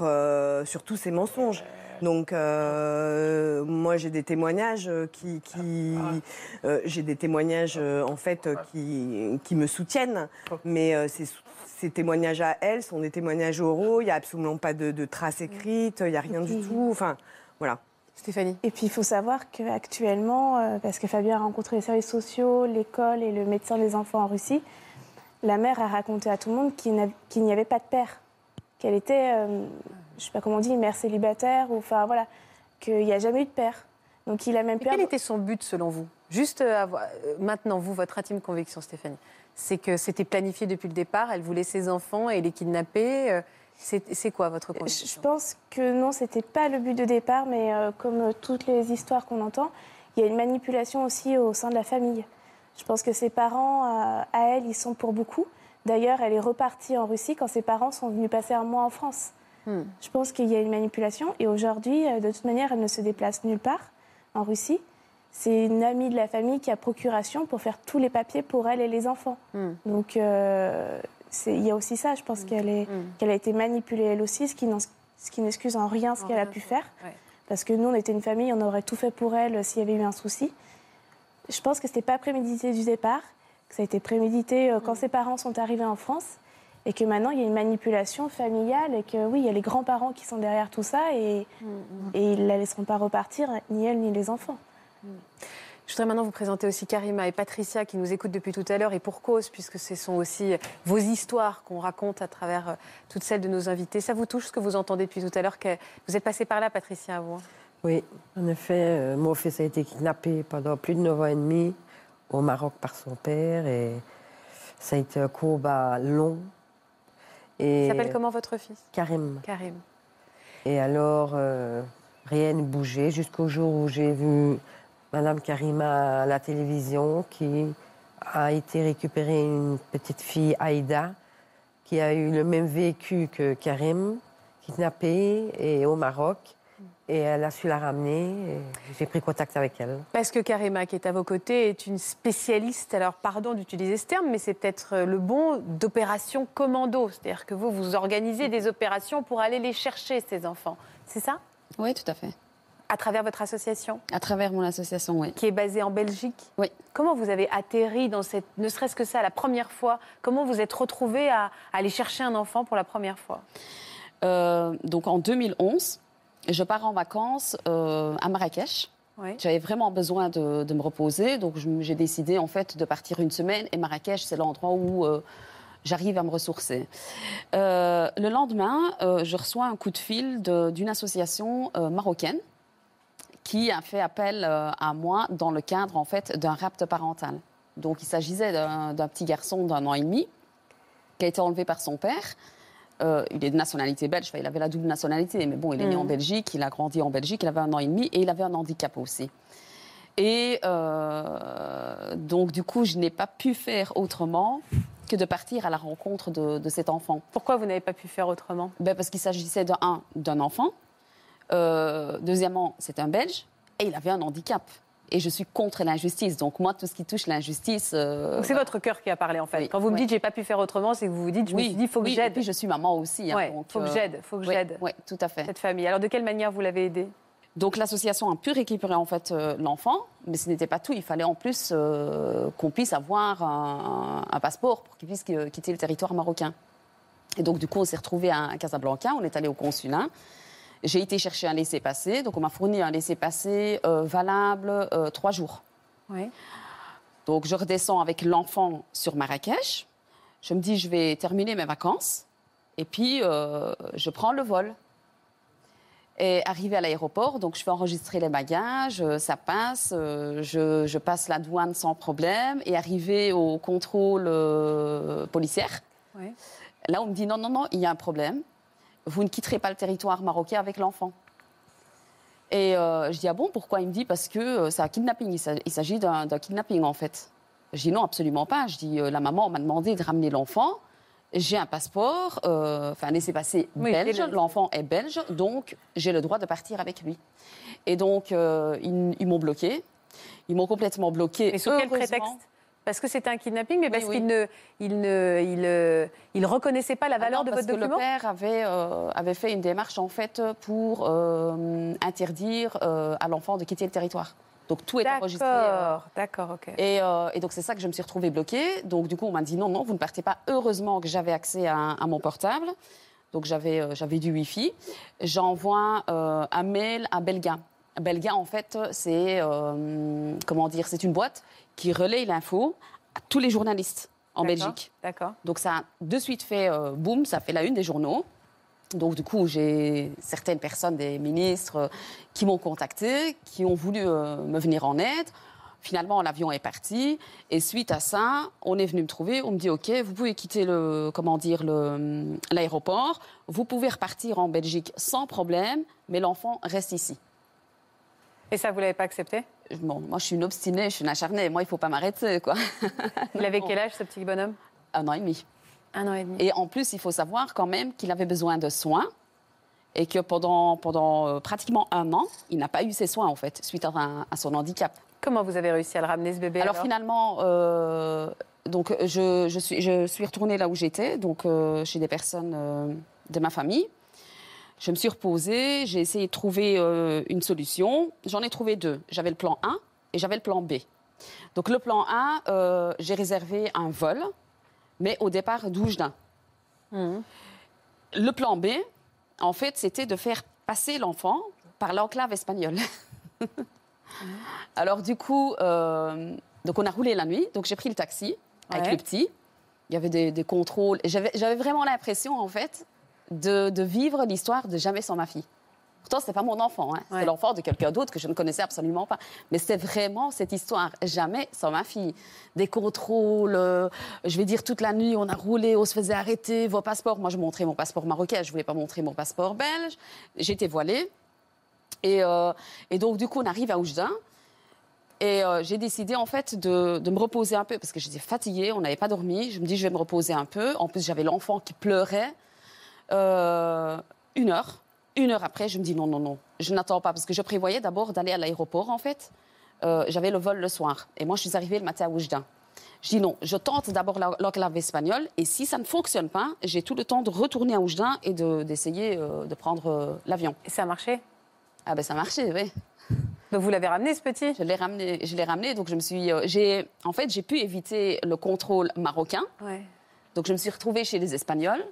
Speaker 3: sur tous ces mensonges. Donc euh, moi j'ai des témoignages euh, qui, qui euh, j'ai des témoignages en fait qui, qui me soutiennent, mais euh, ces, ces témoignages à elle sont des témoignages oraux. Il n'y a absolument pas de, de traces écrites, il n'y a rien du tout. Enfin voilà.
Speaker 1: Stéphanie.
Speaker 2: Et puis il faut savoir qu'actuellement, parce que Fabien a rencontré les services sociaux, l'école et le médecin des enfants en Russie, la mère a raconté à tout le monde qu'il n'a- qu'il n'y avait pas de père, qu'elle était, euh, je sais pas comment on dit, mère célibataire, ou enfin voilà, qu'il n'y a jamais eu de père. Donc il a même pu
Speaker 1: quel était son but selon vous? Juste euh, avoir- euh, maintenant, vous, votre intime conviction, Stéphanie, c'est que c'était planifié depuis le départ, elle voulait ses enfants et les kidnapper. euh, C'est quoi votre conviction
Speaker 2: Je pense que non, c'était pas le but de départ, mais comme toutes les histoires qu'on entend, il y a une manipulation aussi au sein de la famille. Je pense que ses parents, à elle, ils sont pour beaucoup. D'ailleurs, elle est repartie en Russie quand ses parents sont venus passer un mois en France.
Speaker 1: Hmm.
Speaker 2: Je pense qu'il y a une manipulation et aujourd'hui, euh, de toute manière, elle ne se déplace nulle part en Russie. C'est une amie de la famille qui a procuration pour faire tous les papiers pour elle et les enfants.
Speaker 1: Hmm.
Speaker 2: Donc, euh, il y a aussi ça. Je pense qu'elle est- qu'elle a été manipulée elle aussi, ce qui n'excuse en rien ce qu'elle a pu faire.
Speaker 1: ouais.
Speaker 2: Parce que nous, on était une famille, on aurait tout fait pour elle euh, s'il y avait eu un souci. Je pense que ce n'était pas prémédité du départ, que ça a été prémédité euh, quand ses parents sont arrivés en France et que maintenant il y a une manipulation familiale et que oui, il y a les grands-parents qui sont derrière tout ça et, et ils ne la laisseront pas repartir, ni elle ni les enfants.
Speaker 1: Je voudrais maintenant vous présenter aussi Karima et Patricia qui nous écoutent depuis tout à l'heure et pour cause, puisque ce sont aussi vos histoires qu'on raconte à travers euh, toutes celles de nos invités. Ça vous touche ce que vous entendez depuis tout à l'heure que Vous êtes passé par là, Patricia, vous hein?
Speaker 15: Oui, en effet, euh, mon fils a été kidnappé pendant plus de 9 ans et demi au Maroc par son père et ça a été un combat long. Et
Speaker 1: Il s'appelle comment votre fils?
Speaker 15: Karim.
Speaker 1: Karim.
Speaker 15: Et alors, euh, rien ne bougeait jusqu'au jour où j'ai vu Madame Karima à la télévision qui a été récupérer une petite fille, Aïda, qui a eu le même vécu que Karim, kidnappée et au Maroc. Et elle a su la ramener. J'ai pris contact avec elle.
Speaker 1: Parce que Karima, qui est à vos côtés, est une spécialiste, alors pardon d'utiliser ce terme, mais c'est peut-être euh, le bon d'opération commando. C'est-à-dire que vous, vous organisez des opérations pour aller les chercher, ces enfants. C'est ça?
Speaker 16: Oui, tout à fait.
Speaker 1: À travers votre association?
Speaker 16: À travers mon association, oui.
Speaker 1: Qui est basée en Belgique?
Speaker 16: Oui.
Speaker 1: Comment vous avez atterri dans cette, ne serait-ce que ça, la première fois? Comment vous êtes retrouvé à, à aller chercher un enfant pour la première fois?
Speaker 16: Euh, donc en 2011, je pars en vacances euh, à Marrakech.
Speaker 1: Oui.
Speaker 16: J'avais vraiment besoin de, de me reposer, donc j'ai décidé en fait de partir une semaine. Et Marrakech, c'est l'endroit où euh, j'arrive à me ressourcer. Euh, le lendemain, euh, je reçois un coup de fil d'une association marocaine qui a fait appel à moi dans le cadre en fait d'un rapt parental. Donc il s'agissait d'un petit garçon d'un an et demi qui a été enlevé par son père. Euh, il est de nationalité belge, enfin, il avait la double nationalité, mais bon, il est né en Belgique, il a grandi en Belgique, il avait un an et demi et il avait un handicap aussi. Et euh, donc, du coup, je n'ai pas pu faire autrement que de partir à la rencontre de, de cet enfant.
Speaker 1: Pourquoi vous n'avez pas pu faire autrement?
Speaker 16: Ben Parce qu'il s'agissait d'un un, d'un enfant. Euh, deuxièmement, c'est un Belge et il avait un handicap. Et je suis contre l'injustice. Donc moi, tout ce qui touche l'injustice... euh,
Speaker 1: c'est
Speaker 16: voilà.
Speaker 1: votre cœur qui a parlé en fait. Quand vous me dites j'ai pas pu faire autrement, c'est que vous vous dites je me suis dit faut que
Speaker 16: oui,
Speaker 1: j'aide.
Speaker 16: Et puis je suis maman aussi. hein,
Speaker 1: Ouais,
Speaker 16: donc,
Speaker 1: faut que
Speaker 16: euh,
Speaker 1: j'aide, faut que j'aide.
Speaker 16: tout à fait.
Speaker 1: Cette famille. Alors de quelle manière vous l'avez aidé
Speaker 16: Donc l'association a pu récupérer en fait euh, l'enfant, mais ce n'était pas tout. Il fallait en plus qu'on puisse avoir un, un passeport pour qu'il puisse qui- quitter le territoire marocain. Et donc du coup, on s'est retrouvé à, à Casablanca. On est allé au consulat. J'ai été chercher un laissez-passer. Donc on m'a fourni un laissez-passer euh, valable euh, trois jours.
Speaker 1: Oui.
Speaker 16: Donc je redescends avec l'enfant sur Marrakech. Je me dis, je vais terminer mes vacances. Et puis, euh, je prends le vol. Et arrivé à l'aéroport, donc je fais enregistrer les bagages, ça passe, euh, je, je passe la douane sans problème. Et arrivé au contrôle euh, policière,
Speaker 1: Ouais.
Speaker 16: là on me dit non, non, non, il y a un problème. Vous ne quitterez pas le territoire marocain avec l'enfant. Et euh, je dis ah bon, pourquoi? Il me dit parce que euh, c'est un kidnapping, il s'a- il s'agit d'un kidnapping en fait. Je dis non, absolument pas. Je dis euh, la maman m'a demandé de ramener l'enfant. J'ai un passeport, enfin un laissez-passer
Speaker 1: Oui,
Speaker 16: belge. L'enfant est belge, donc j'ai le droit de partir avec lui. Et donc ils, ils m'ont bloqué. Ils m'ont complètement bloqué.
Speaker 1: Et sous quel prétexte? Parce que c'était un kidnapping, mais parce
Speaker 16: oui.
Speaker 1: qu'il ne, il ne, il, euh, il reconnaissait pas la
Speaker 16: Ah
Speaker 1: valeur
Speaker 16: non,
Speaker 1: de
Speaker 16: parce
Speaker 1: votre
Speaker 16: que
Speaker 1: document.
Speaker 16: Le père avait, euh, avait fait une démarche en fait pour euh, interdire euh, à l'enfant de quitter le territoire. Donc tout est enregistré.
Speaker 1: D'accord, d'accord, ok.
Speaker 16: Et, euh, et donc c'est ça que je me suis retrouvée bloquée. Donc du coup on m'a dit non, non, vous ne partez pas. Heureusement que j'avais accès à, à mon portable. Donc j'avais euh, j'avais du Wi-Fi. J'envoie euh, un mail à Belga Belga, en fait, c'est comment dire, c'est une boîte qui relaie l'info à tous les journalistes en Belgique.
Speaker 1: D'accord.
Speaker 16: Donc ça a de suite fait euh, boum, ça fait la une des journaux. Donc du coup, j'ai certaines personnes, des ministres, euh, qui m'ont contacté, qui ont voulu euh, me venir en aide. Finalement, l'avion est parti. Et suite à ça, on est venu me trouver. On me dit OK, vous pouvez quitter le, comment dire, le- l'aéroport. Vous pouvez repartir en Belgique sans problème, mais l'enfant reste ici.
Speaker 1: Et ça, vous l'avez pas accepté?
Speaker 16: Bon, moi, je suis une obstinée, je suis une acharnée. Moi, il faut pas m'arrêter, quoi.
Speaker 1: Il avait quel âge, ce petit bonhomme?
Speaker 16: Un an et demi.
Speaker 1: Un an et demi.
Speaker 16: Et en plus, il faut savoir quand même qu'il avait besoin de soins et que pendant, pendant euh, pratiquement un an, il n'a pas eu ses soins, en fait, suite à, un- à son handicap.
Speaker 1: Comment vous avez réussi à le ramener, ce bébé
Speaker 16: Alors,
Speaker 1: alors?
Speaker 16: finalement, euh, donc, je, je suis, je suis retournée là où j'étais, donc euh, chez des personnes euh, de ma famille. Je me suis reposée, j'ai essayé de trouver euh, une solution. J'en ai trouvé deux. J'avais le plan A et j'avais le plan B. Donc le plan A, euh, j'ai réservé un vol, mais au départ d'Oujda. Le plan B, en fait, c'était de faire passer l'enfant par l'enclave espagnole. Alors du coup, euh, donc on a roulé la nuit, donc j'ai pris le taxi avec
Speaker 1: Ouais.
Speaker 16: le petit. Il y avait des, des contrôles. J'avais vraiment l'impression, en fait, de, de vivre l'histoire de Jamais sans ma fille. Pourtant, c'était pas mon enfant, hein. c'était l'enfant de quelqu'un d'autre que je ne connaissais absolument pas. Mais c'était vraiment cette histoire, jamais sans ma fille. Des contrôles, euh, je vais dire toute la nuit, on a roulé, on se faisait arrêter, vos passeports. Moi, je montrais mon passeport marocain, je voulais pas montrer mon passeport belge. J'étais voilée. Et, euh, et donc, du coup, on arrive à Oujda. Et euh, j'ai décidé en fait de, de me reposer un peu parce que j'étais fatiguée, on n'avait pas dormi. Je me dis je vais me reposer un peu. En plus j'avais l'enfant qui pleurait. Euh, une heure, une heure après, je me dis non non non, je n'attends pas parce que je prévoyais d'abord d'aller à l'aéroport en fait. Euh, j'avais le vol le soir et moi je suis arrivée le matin à Oujda. Je dis non, je tente d'abord la- l'enclave espagnole et si ça ne fonctionne pas, j'ai tout le temps de retourner à Oujda et de- d'essayer euh, de prendre l'avion.
Speaker 1: Et ça a marché?
Speaker 16: Ah ben ça a marché, oui.
Speaker 1: Donc vous l'avez ramené ce petit?
Speaker 16: Je l'ai ramené, je l'ai ramené. Donc je me suis, euh, j'ai, en fait, j'ai pu éviter le contrôle marocain.
Speaker 1: Ouais.
Speaker 16: Donc je me suis retrouvée chez les Espagnols.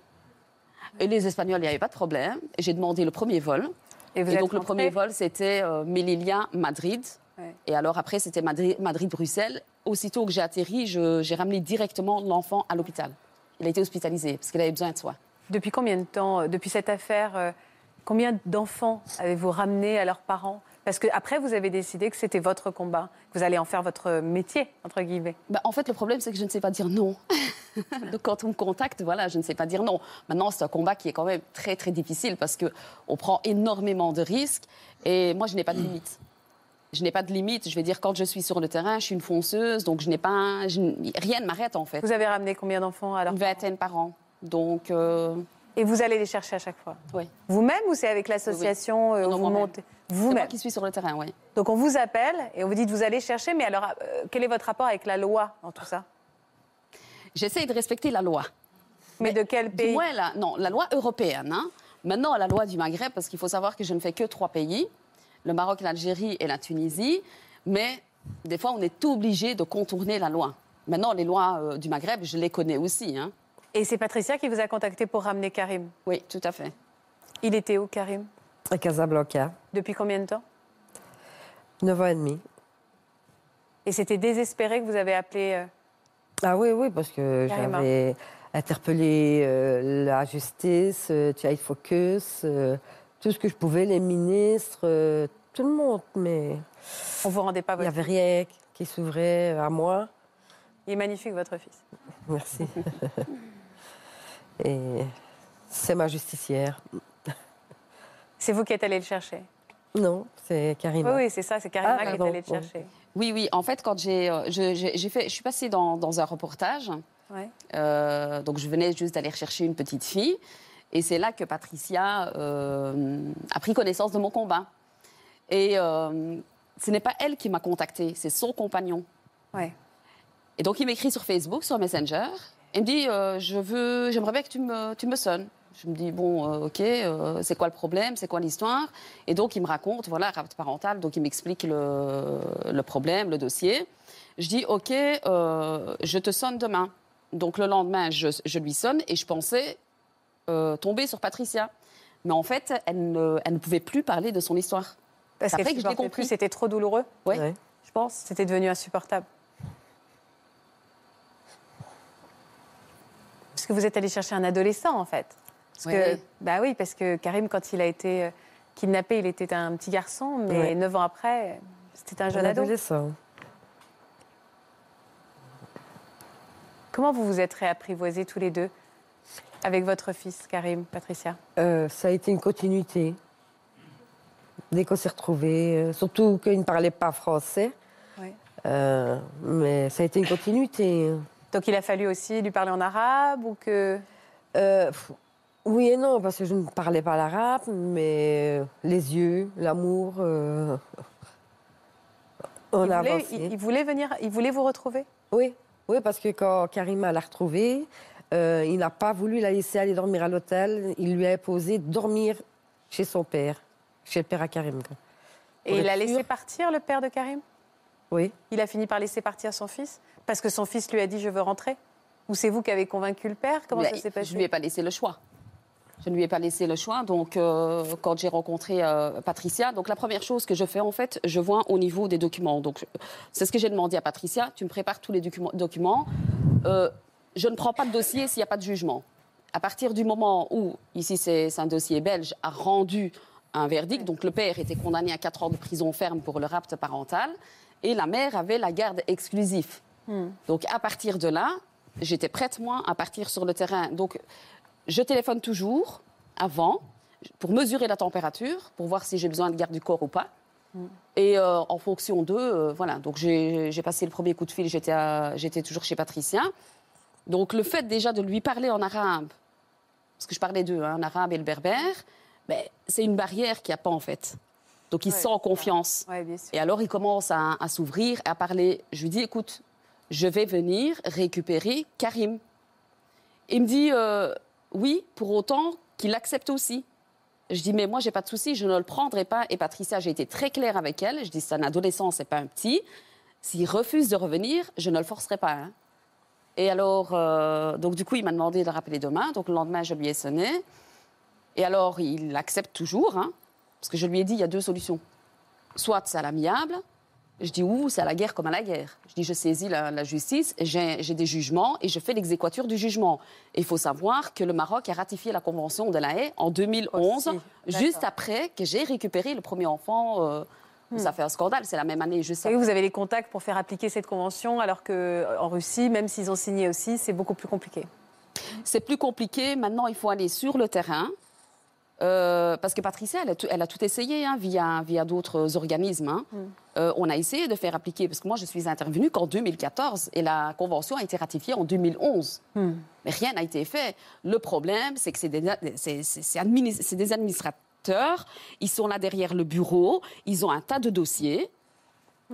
Speaker 16: Et les Espagnols, il n'y avait pas de problème. Et J'ai demandé le premier vol.
Speaker 1: Et vous
Speaker 16: donc le premier vol, c'était euh, Melilla-Madrid.
Speaker 1: Ouais.
Speaker 16: Et alors après, c'était Madrid- Madrid-Bruxelles. Aussitôt que j'ai atterri, j'ai ramené directement l'enfant à l'hôpital. Il a été hospitalisé parce qu'il avait besoin de soins.
Speaker 1: Depuis combien de temps, euh, depuis cette affaire, euh, combien d'enfants avez-vous ramené à leurs parents? Parce que après, vous avez décidé que c'était votre combat, que vous allez en faire votre métier, entre guillemets.
Speaker 16: Bah, en fait, le problème, c'est que je ne sais pas dire non. Donc, quand on me contacte, voilà, je ne sais pas dire non. Maintenant, c'est un combat qui est quand même très, très difficile parce qu'on prend énormément de risques et moi, je n'ai pas de limite. Je n'ai pas de limite. Je vais dire, quand je suis sur le terrain, je suis une fonceuse, donc je n'ai pas. je rien ne m'arrête, en fait.
Speaker 1: Vous avez ramené combien d'enfants leur
Speaker 16: Une vingtaine par an. Donc. euh,
Speaker 1: Et vous allez les chercher à chaque fois
Speaker 16: Oui.
Speaker 1: Vous-même ou c'est avec l'association euh, vous montez
Speaker 16: C'est moi
Speaker 1: Vous-même.
Speaker 16: qui suis sur le terrain, oui.
Speaker 1: Donc on vous appelle et on vous dit de vous aller chercher, mais alors euh, quel est votre rapport avec la loi dans tout ça?
Speaker 16: J'essaie de respecter la loi.
Speaker 1: Mais, de quel
Speaker 16: Du
Speaker 1: pays?
Speaker 16: moins, la, non, la loi européenne. hein. Maintenant, la loi du Maghreb, parce qu'il faut savoir que je ne fais que trois pays, le Maroc, l'Algérie et la Tunisie, mais des fois, on est obligé de contourner la loi. Maintenant, les lois euh, du Maghreb, je les connais aussi. hein.
Speaker 1: Et c'est Patricia qui vous a contacté pour ramener Karim
Speaker 16: Oui, tout à fait.
Speaker 1: Il était où, Karim?
Speaker 15: À Casablanca,
Speaker 1: Depuis combien de temps?
Speaker 15: 9 ans et demi.
Speaker 1: Et c'était désespéré que vous avez appelé. euh,
Speaker 15: Ah oui, oui, parce que
Speaker 1: Carrément.
Speaker 15: j'avais interpellé euh, la justice, euh, Child Focus, euh, tout ce que je pouvais, les ministres, euh, tout le monde, mais
Speaker 1: On vous rendait pas
Speaker 15: il n'y
Speaker 1: votre.
Speaker 15: avait rien qui s'ouvrait à moi.
Speaker 1: Il est magnifique, votre fils.
Speaker 15: Merci. Et c'est ma justicière.
Speaker 1: C'est vous qui êtes allé le chercher?
Speaker 15: Non, c'est Karima.
Speaker 1: Oui, oui, c'est ça, c'est Karima
Speaker 15: Ah,
Speaker 1: qui est allée le chercher.
Speaker 16: Oui, oui. En fait, quand j'ai, euh, je, j'ai- fait, je suis passée dans, dans un reportage.
Speaker 1: Ouais.
Speaker 16: Euh, donc, je venais juste d'aller rechercher une petite fille. Et c'est là que Patricia euh, a pris connaissance de mon combat. Et euh, ce n'est pas elle qui m'a contactée, c'est son compagnon.
Speaker 1: Ouais.
Speaker 16: Et donc, il m'écrit sur Facebook, sur Messenger. Il me dit euh, je veux, J'aimerais bien que tu me, tu me sonnes. Je me dis bon, euh, ok, euh, c'est quoi le problème? C'est quoi l'histoire? Et donc, il me raconte voilà, rapport parental. Donc, il m'explique le, le problème, le dossier. Je dis ok, je te sonne demain. Donc, le lendemain, je, je lui sonne et je pensais tomber sur Patricia. Mais en fait, elle ne, elle ne pouvait plus parler de son histoire.
Speaker 1: Parce qu'elle
Speaker 16: que je l'ai compris.
Speaker 1: c'était trop douloureux
Speaker 16: Oui,
Speaker 15: Ouais.
Speaker 16: je pense.
Speaker 1: C'était devenu insupportable. Que vous êtes allé chercher un adolescent, en fait. Parce que,
Speaker 16: Oui.
Speaker 1: bah oui, parce que Karim, quand il a été euh, kidnappé, il était un petit garçon, mais neuf ans après, c'était un jeune
Speaker 15: Un
Speaker 1: ado.
Speaker 15: adolescent.
Speaker 1: Comment vous vous êtes réapprivoisés tous les deux avec votre fils, Karim, Patricia?
Speaker 15: Euh, ça a été une continuité. Dès qu'on s'est retrouvés, euh, surtout qu'il ne parlait pas français,
Speaker 1: Ouais.
Speaker 15: euh, mais ça a été une continuité.
Speaker 1: Donc il a fallu aussi lui parler en arabe ou que...
Speaker 15: Euh, oui et non, parce que je ne parlais pas l'arabe, mais euh, les yeux, l'amour, euh, on
Speaker 1: il,
Speaker 15: a
Speaker 1: voulait, il- il voulait venir, il voulait vous retrouver?
Speaker 15: Oui, oui, parce que quand Karima l'a retrouvé, euh, il n'a pas voulu la laisser aller dormir à l'hôtel. Il lui a imposé dormir chez son père, chez le père à Karim.
Speaker 1: Et il a laissé partir le père de Karim?
Speaker 15: Oui.
Speaker 1: Il a fini par laisser partir son fils Parce que son fils lui a dit je veux rentrer Ou c'est vous qui avez convaincu le père? Comment
Speaker 16: Mais
Speaker 1: ça s'est passé
Speaker 16: Je ne lui ai pas laissé le choix. Je ne lui ai pas laissé le choix. Donc, euh, quand j'ai rencontré euh, Patricia, donc la première chose que je fais, en fait, je vois au niveau des documents. Donc, c'est ce que j'ai demandé à Patricia. Tu me prépares tous les documents. documents. Euh, je ne prends pas de dossier s'il n'y a pas de jugement. À partir du moment où, ici c'est c'est un dossier belge, a rendu un verdict, donc le père était condamné à 4 ans de prison ferme pour le rapt parental, et la mère avait la garde exclusive.
Speaker 1: Hmm.
Speaker 16: Donc à partir de là, j'étais prête, moi, à partir sur le terrain. Donc je téléphone toujours avant pour mesurer la température, pour voir si j'ai besoin de garde du corps ou pas. Et euh, en fonction d'eux, euh, voilà. Donc j'ai passé le premier coup de fil, j'étais toujours chez Patricia. Donc le fait déjà de lui parler en arabe, parce que je parlais d'eux, hein, en arabe et le berbère, ben, c'est une barrière qu'il n'y a pas en fait. Donc il
Speaker 1: Ouais,
Speaker 16: se sent en confiance.
Speaker 1: Ouais.
Speaker 16: Et alors, il commence à, à s'ouvrir, à parler. Je lui dis, écoute, je vais venir récupérer Karim. Il me dit, euh, oui, pour autant qu'il accepte aussi. Je dis, mais moi, j'ai pas de souci, je ne le prendrai pas. Et Patricia, j'ai été très claire avec elle. Je dis, c'est un adolescent, c'est pas un petit. S'il refuse de revenir, je ne le forcerai pas. hein. Et alors, euh, donc du coup, il m'a demandé de le rappeler demain. Donc le lendemain, je lui ai sonné. Et alors, il accepte toujours, hein, parce que je lui ai dit, il y a deux solutions. Soit c'est à l'amiable, je dis ou c'est à la guerre comme à la guerre. Je dis, je saisis la, la justice, j'ai des jugements et je fais l'exéquature du jugement. Et il faut savoir que le Maroc a ratifié la Convention de la Haye en 2011,
Speaker 1: Aussi,
Speaker 16: juste après que j'ai récupéré le premier enfant. euh, Ça fait un scandale, c'est la même année, je sais.
Speaker 1: Et vous avez les contacts pour faire appliquer cette convention, alors qu'en Russie, même s'ils ont signé aussi, c'est beaucoup plus compliqué.
Speaker 16: C'est plus compliqué. Maintenant, il faut aller sur le terrain. Euh, parce que Patricia, elle a tout, elle a tout essayé hein, via, via d'autres organismes. hein. Euh, on a essayé de faire appliquer, parce que moi, je suis intervenue qu'en 2014 et la convention a été ratifiée en 2011. Mais rien n'a été fait. Le problème, c'est que c'est des, administrateurs. Ils sont là derrière le bureau. Ils ont un tas de dossiers.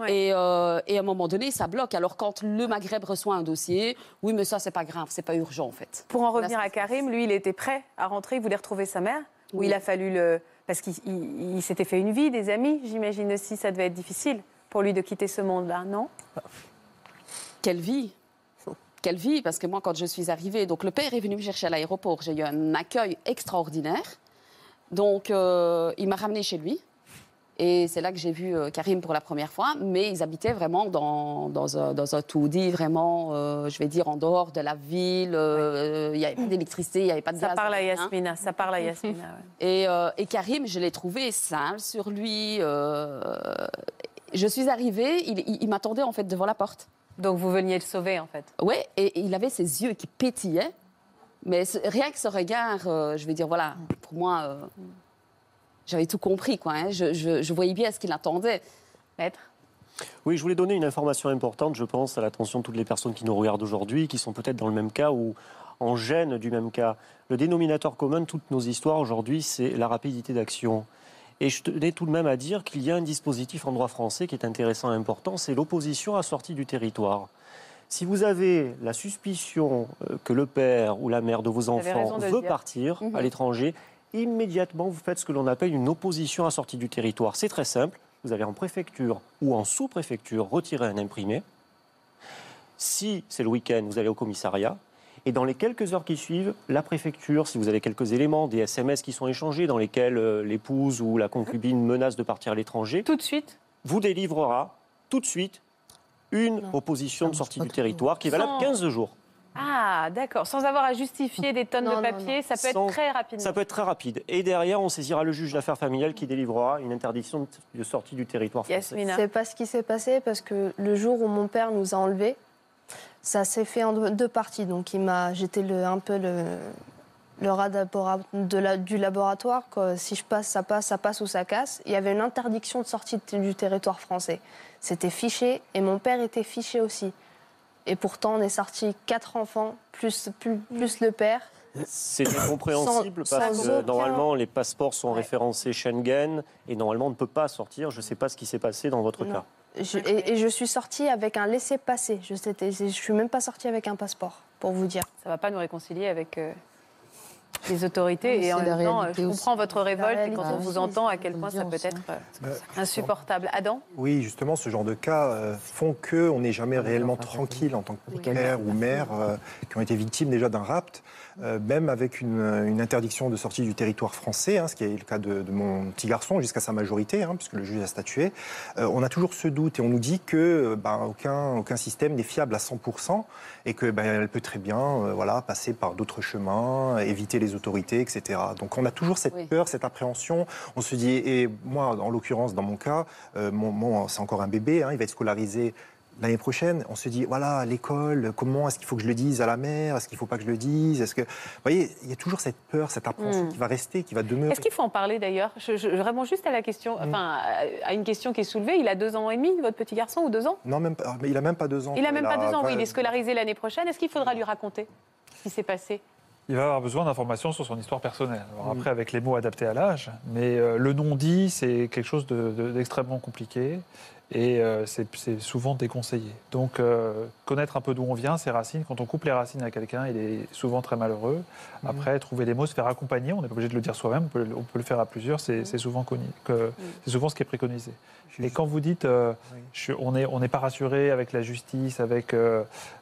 Speaker 16: Et, euh, et à un moment donné, ça bloque. Alors, quand le Maghreb reçoit un dossier, oui, mais ça, c'est pas grave, c'est pas urgent, en fait.
Speaker 1: Pour en revenir à Karim, lui, il était prêt à rentrer, il voulait retrouver sa mère. Ou
Speaker 16: Oui.
Speaker 1: il a fallu le. Parce qu'il il- il s'était fait une vie, des amis, j'imagine aussi, ça devait être difficile pour lui de quitter ce monde-là, non?
Speaker 16: Quelle vie Quelle vie Parce que moi, quand je suis arrivée, donc le père est venu me chercher à l'aéroport. J'ai eu un accueil extraordinaire. Donc, euh, il m'a ramené chez lui. Et c'est là que j'ai vu euh, Karim pour la première fois. Mais ils habitaient vraiment dans, dans un, dans un tout-dit, vraiment, euh, je vais dire, en dehors de la ville. Euh, Il n'y avait pas d'électricité, il n'y avait pas de
Speaker 1: Ça
Speaker 16: gaz.
Speaker 1: parle à. Yasmina, ça parle à Yasmina. ouais.
Speaker 16: Et, euh, et Karim, je l'ai trouvé sale sur lui. je suis arrivée, il, il- il m'attendait en fait devant la porte.
Speaker 1: Donc vous veniez le sauver en fait.
Speaker 16: Oui, et il avait ses yeux qui pétillaient. Mais rien que ce regard, je vais dire, voilà, pour moi, j'avais tout compris, quoi. hein. Je, je- je voyais bien ce qu'il attendait.
Speaker 1: Maître
Speaker 12: Oui, je voulais donner une information importante, je pense, à l'attention de toutes les personnes qui nous regardent aujourd'hui, qui sont peut-être dans le même cas ou en gêne du même cas. Le dénominateur commun de toutes nos histoires aujourd'hui, c'est la rapidité d'action. Et je tenais tout de même à dire qu'il y a un dispositif en droit français qui est intéressant et important, c'est l'opposition à sortie du territoire. Si vous avez la suspicion euh, que le père ou la mère de vos enfants veut partir
Speaker 1: Mhm.
Speaker 12: à l'étranger, immédiatement vous faites ce que l'on appelle une opposition à sortie du territoire. C'est très simple. Vous allez en préfecture ou en sous-préfecture retirer un imprimé. Si c'est le week-end, vous allez au commissariat. Et dans les quelques heures qui suivent, la préfecture, si vous avez quelques éléments, des SMS qui sont échangés dans lesquels euh, l'épouse ou la concubine menace de partir à l'étranger,
Speaker 1: tout de suite,
Speaker 12: vous délivrera tout de suite une proposition de sortie du territoire qui est valable
Speaker 1: Sans-
Speaker 12: 15 jours.
Speaker 1: Ah, d'accord. Sans avoir à justifier des tonnes
Speaker 5: Non,
Speaker 1: de papier,
Speaker 5: non.
Speaker 1: ça peut
Speaker 12: Sans-
Speaker 1: être très rapide.
Speaker 12: Ça peut être très rapide. Et derrière, on saisira le juge d'affaires familiales qui délivrera une interdiction de- sortie du territoire français.
Speaker 1: Yasmina.
Speaker 5: C'est pas ce qui s'est passé parce que le jour où mon père nous a enlevés, ça s'est fait en deux- parties. Donc il m'a, j'étais le- un peu le, le rat d'abora- de la- du laboratoire. quoi. Si je passe, ça passe, ça passe ou ça casse. Il y avait une interdiction de sortie du territoire français. C'était fiché et mon père était fiché aussi. Et pourtant, on est sorti quatre enfants plus, plus, plus le père.
Speaker 12: C'est incompréhensible
Speaker 5: Sans-
Speaker 12: parce
Speaker 5: sans
Speaker 12: que
Speaker 5: aucun-
Speaker 12: normalement les passeports sont référencés Schengen et normalement on ne peut pas sortir. Je ne sais pas ce qui s'est passé dans votre
Speaker 5: Non.
Speaker 12: cas.
Speaker 5: Je- et, et je suis sortie avec un laissez-passer. Je ne suis même pas sortie avec un passeport, pour vous dire.
Speaker 1: Ça va pas nous réconcilier avec euh, les autorités.
Speaker 14: Oui,
Speaker 1: et en même temps, je
Speaker 14: aussi.
Speaker 1: comprends votre révolte et quand on vous entend à quel point ça peut être euh,
Speaker 4: Bah,
Speaker 1: insupportable. Adam?
Speaker 4: Oui, justement, ce genre de cas euh, font qu'on n'est jamais réellement tranquille en tant que père ou mère euh, qui ont été victimes déjà d'un rapt, euh, même avec une, une interdiction de sortie du territoire français, hein, ce qui est le cas de, de mon petit garçon jusqu'à sa majorité, hein, puisque le juge a statué. Euh, on a toujours ce doute et on nous dit que euh, bah, aucun, aucun système n'est fiable à 100% et que bah, elle peut très bien euh, voilà, passer par d'autres chemins, éviter les autorités, etc. Donc on a toujours cette
Speaker 16: Oui.
Speaker 4: peur, cette appréhension. On se dit, et moi, en l'occurrence, dans mon cas, euh, mon, mon- c'est encore un bébé, hein, il va être scolarisé l'année prochaine. On se dit, voilà, à l'école, comment est-ce qu'il faut que je le dise à la mère? Est-ce qu'il ne faut pas que je le dise? Est-ce que, vous voyez, il y a toujours cette peur, cette appréhension
Speaker 1: Mm.
Speaker 4: qui va rester, qui va demeurer.
Speaker 1: Est-ce qu'il faut en parler d'ailleurs? Je, je- je réponds juste à la question, enfin, à- une question qui est soulevée. Il a deux ans et demi, votre petit garçon, ou deux ans?
Speaker 4: Non, même pas. Mais il a même pas deux ans.
Speaker 1: Il a même pas deux ans, oui. Il est scolarisé l'année prochaine. Est-ce qu'il faudra lui raconter ce qui s'est passé?
Speaker 13: Il va avoir besoin d'informations sur son histoire personnelle. Alors
Speaker 4: Mm.
Speaker 13: après, avec les mots adaptés à l'âge, mais euh, le non-dit, c'est quelque chose de- de- d'extrêmement compliqué et euh, c'est souvent déconseillé. Donc, euh, connaître un peu d'où on vient, ses racines, quand on coupe les racines à quelqu'un, il est souvent très malheureux.
Speaker 4: Mm.
Speaker 13: Après, trouver les mots, se faire accompagner, on n'est pas obligé de le dire soi-même, on peut, on peut le faire à plusieurs, c'est c'est souvent, c'est ce qui est préconisé. Et quand vous dites, euh, je- on n'est on pas rassuré avec la justice, avec,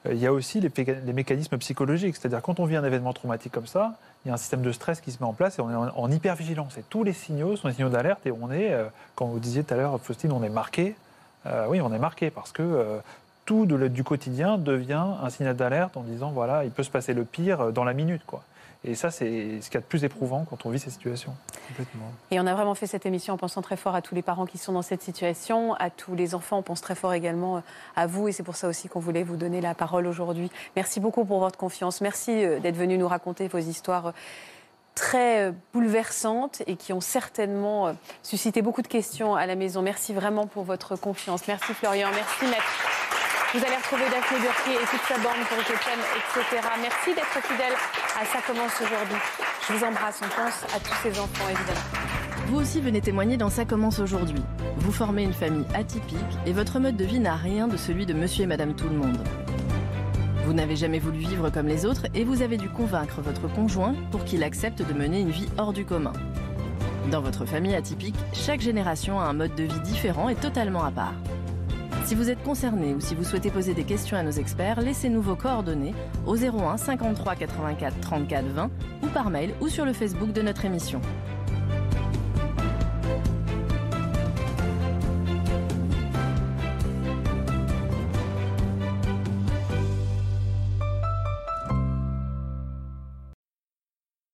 Speaker 13: il y a aussi les, mécanismes psychologiques. C'est-à-dire quand on vit un événement traumatique comme ça, il y a un système de stress qui se met en place et on est en, en hypervigilance. Et tous les signaux sont des signaux d'alerte et on est, comme vous disiez tout à l'heure, Faustine, on est marqué. Euh, oui, on est marqué parce que euh, tout de du quotidien devient un signal d'alerte en disant voilà, il peut se passer le pire euh, dans la minute, quoi. Et ça, c'est ce qu'il y a de plus éprouvant quand on vit ces situations.
Speaker 4: Complètement.
Speaker 1: Et on a vraiment fait cette émission en pensant très fort à tous les parents qui sont dans cette situation, à tous les enfants. On pense très fort également à vous et c'est pour ça aussi qu'on voulait vous donner la parole aujourd'hui. Merci beaucoup pour votre confiance. Merci d'être venu nous raconter vos histoires très euh, bouleversantes et qui ont certainement euh, suscité beaucoup de questions à la maison. Merci vraiment pour votre confiance. Merci Florian, merci Maître. Vous allez retrouver Daphné Burki et toute sa bande pour le thème, etc. Merci d'être fidèle à Ça commence aujourd'hui. Je vous embrasse, on pense à tous ces enfants évidemment.
Speaker 17: Vous aussi venez témoigner dans Ça commence aujourd'hui. Vous formez une famille atypique et votre mode de vie n'a rien de celui de monsieur et madame tout le monde. Vous n'avez jamais voulu vivre comme les autres et vous avez dû convaincre votre conjoint pour qu'il accepte de mener une vie hors du commun. Dans votre famille atypique, chaque génération a un mode de vie différent et totalement à part. Si vous êtes concerné ou si vous souhaitez poser des questions à nos experts, laissez-nous vos coordonnées au 01 53 84 34 20 ou par mail ou sur le Facebook de notre émission.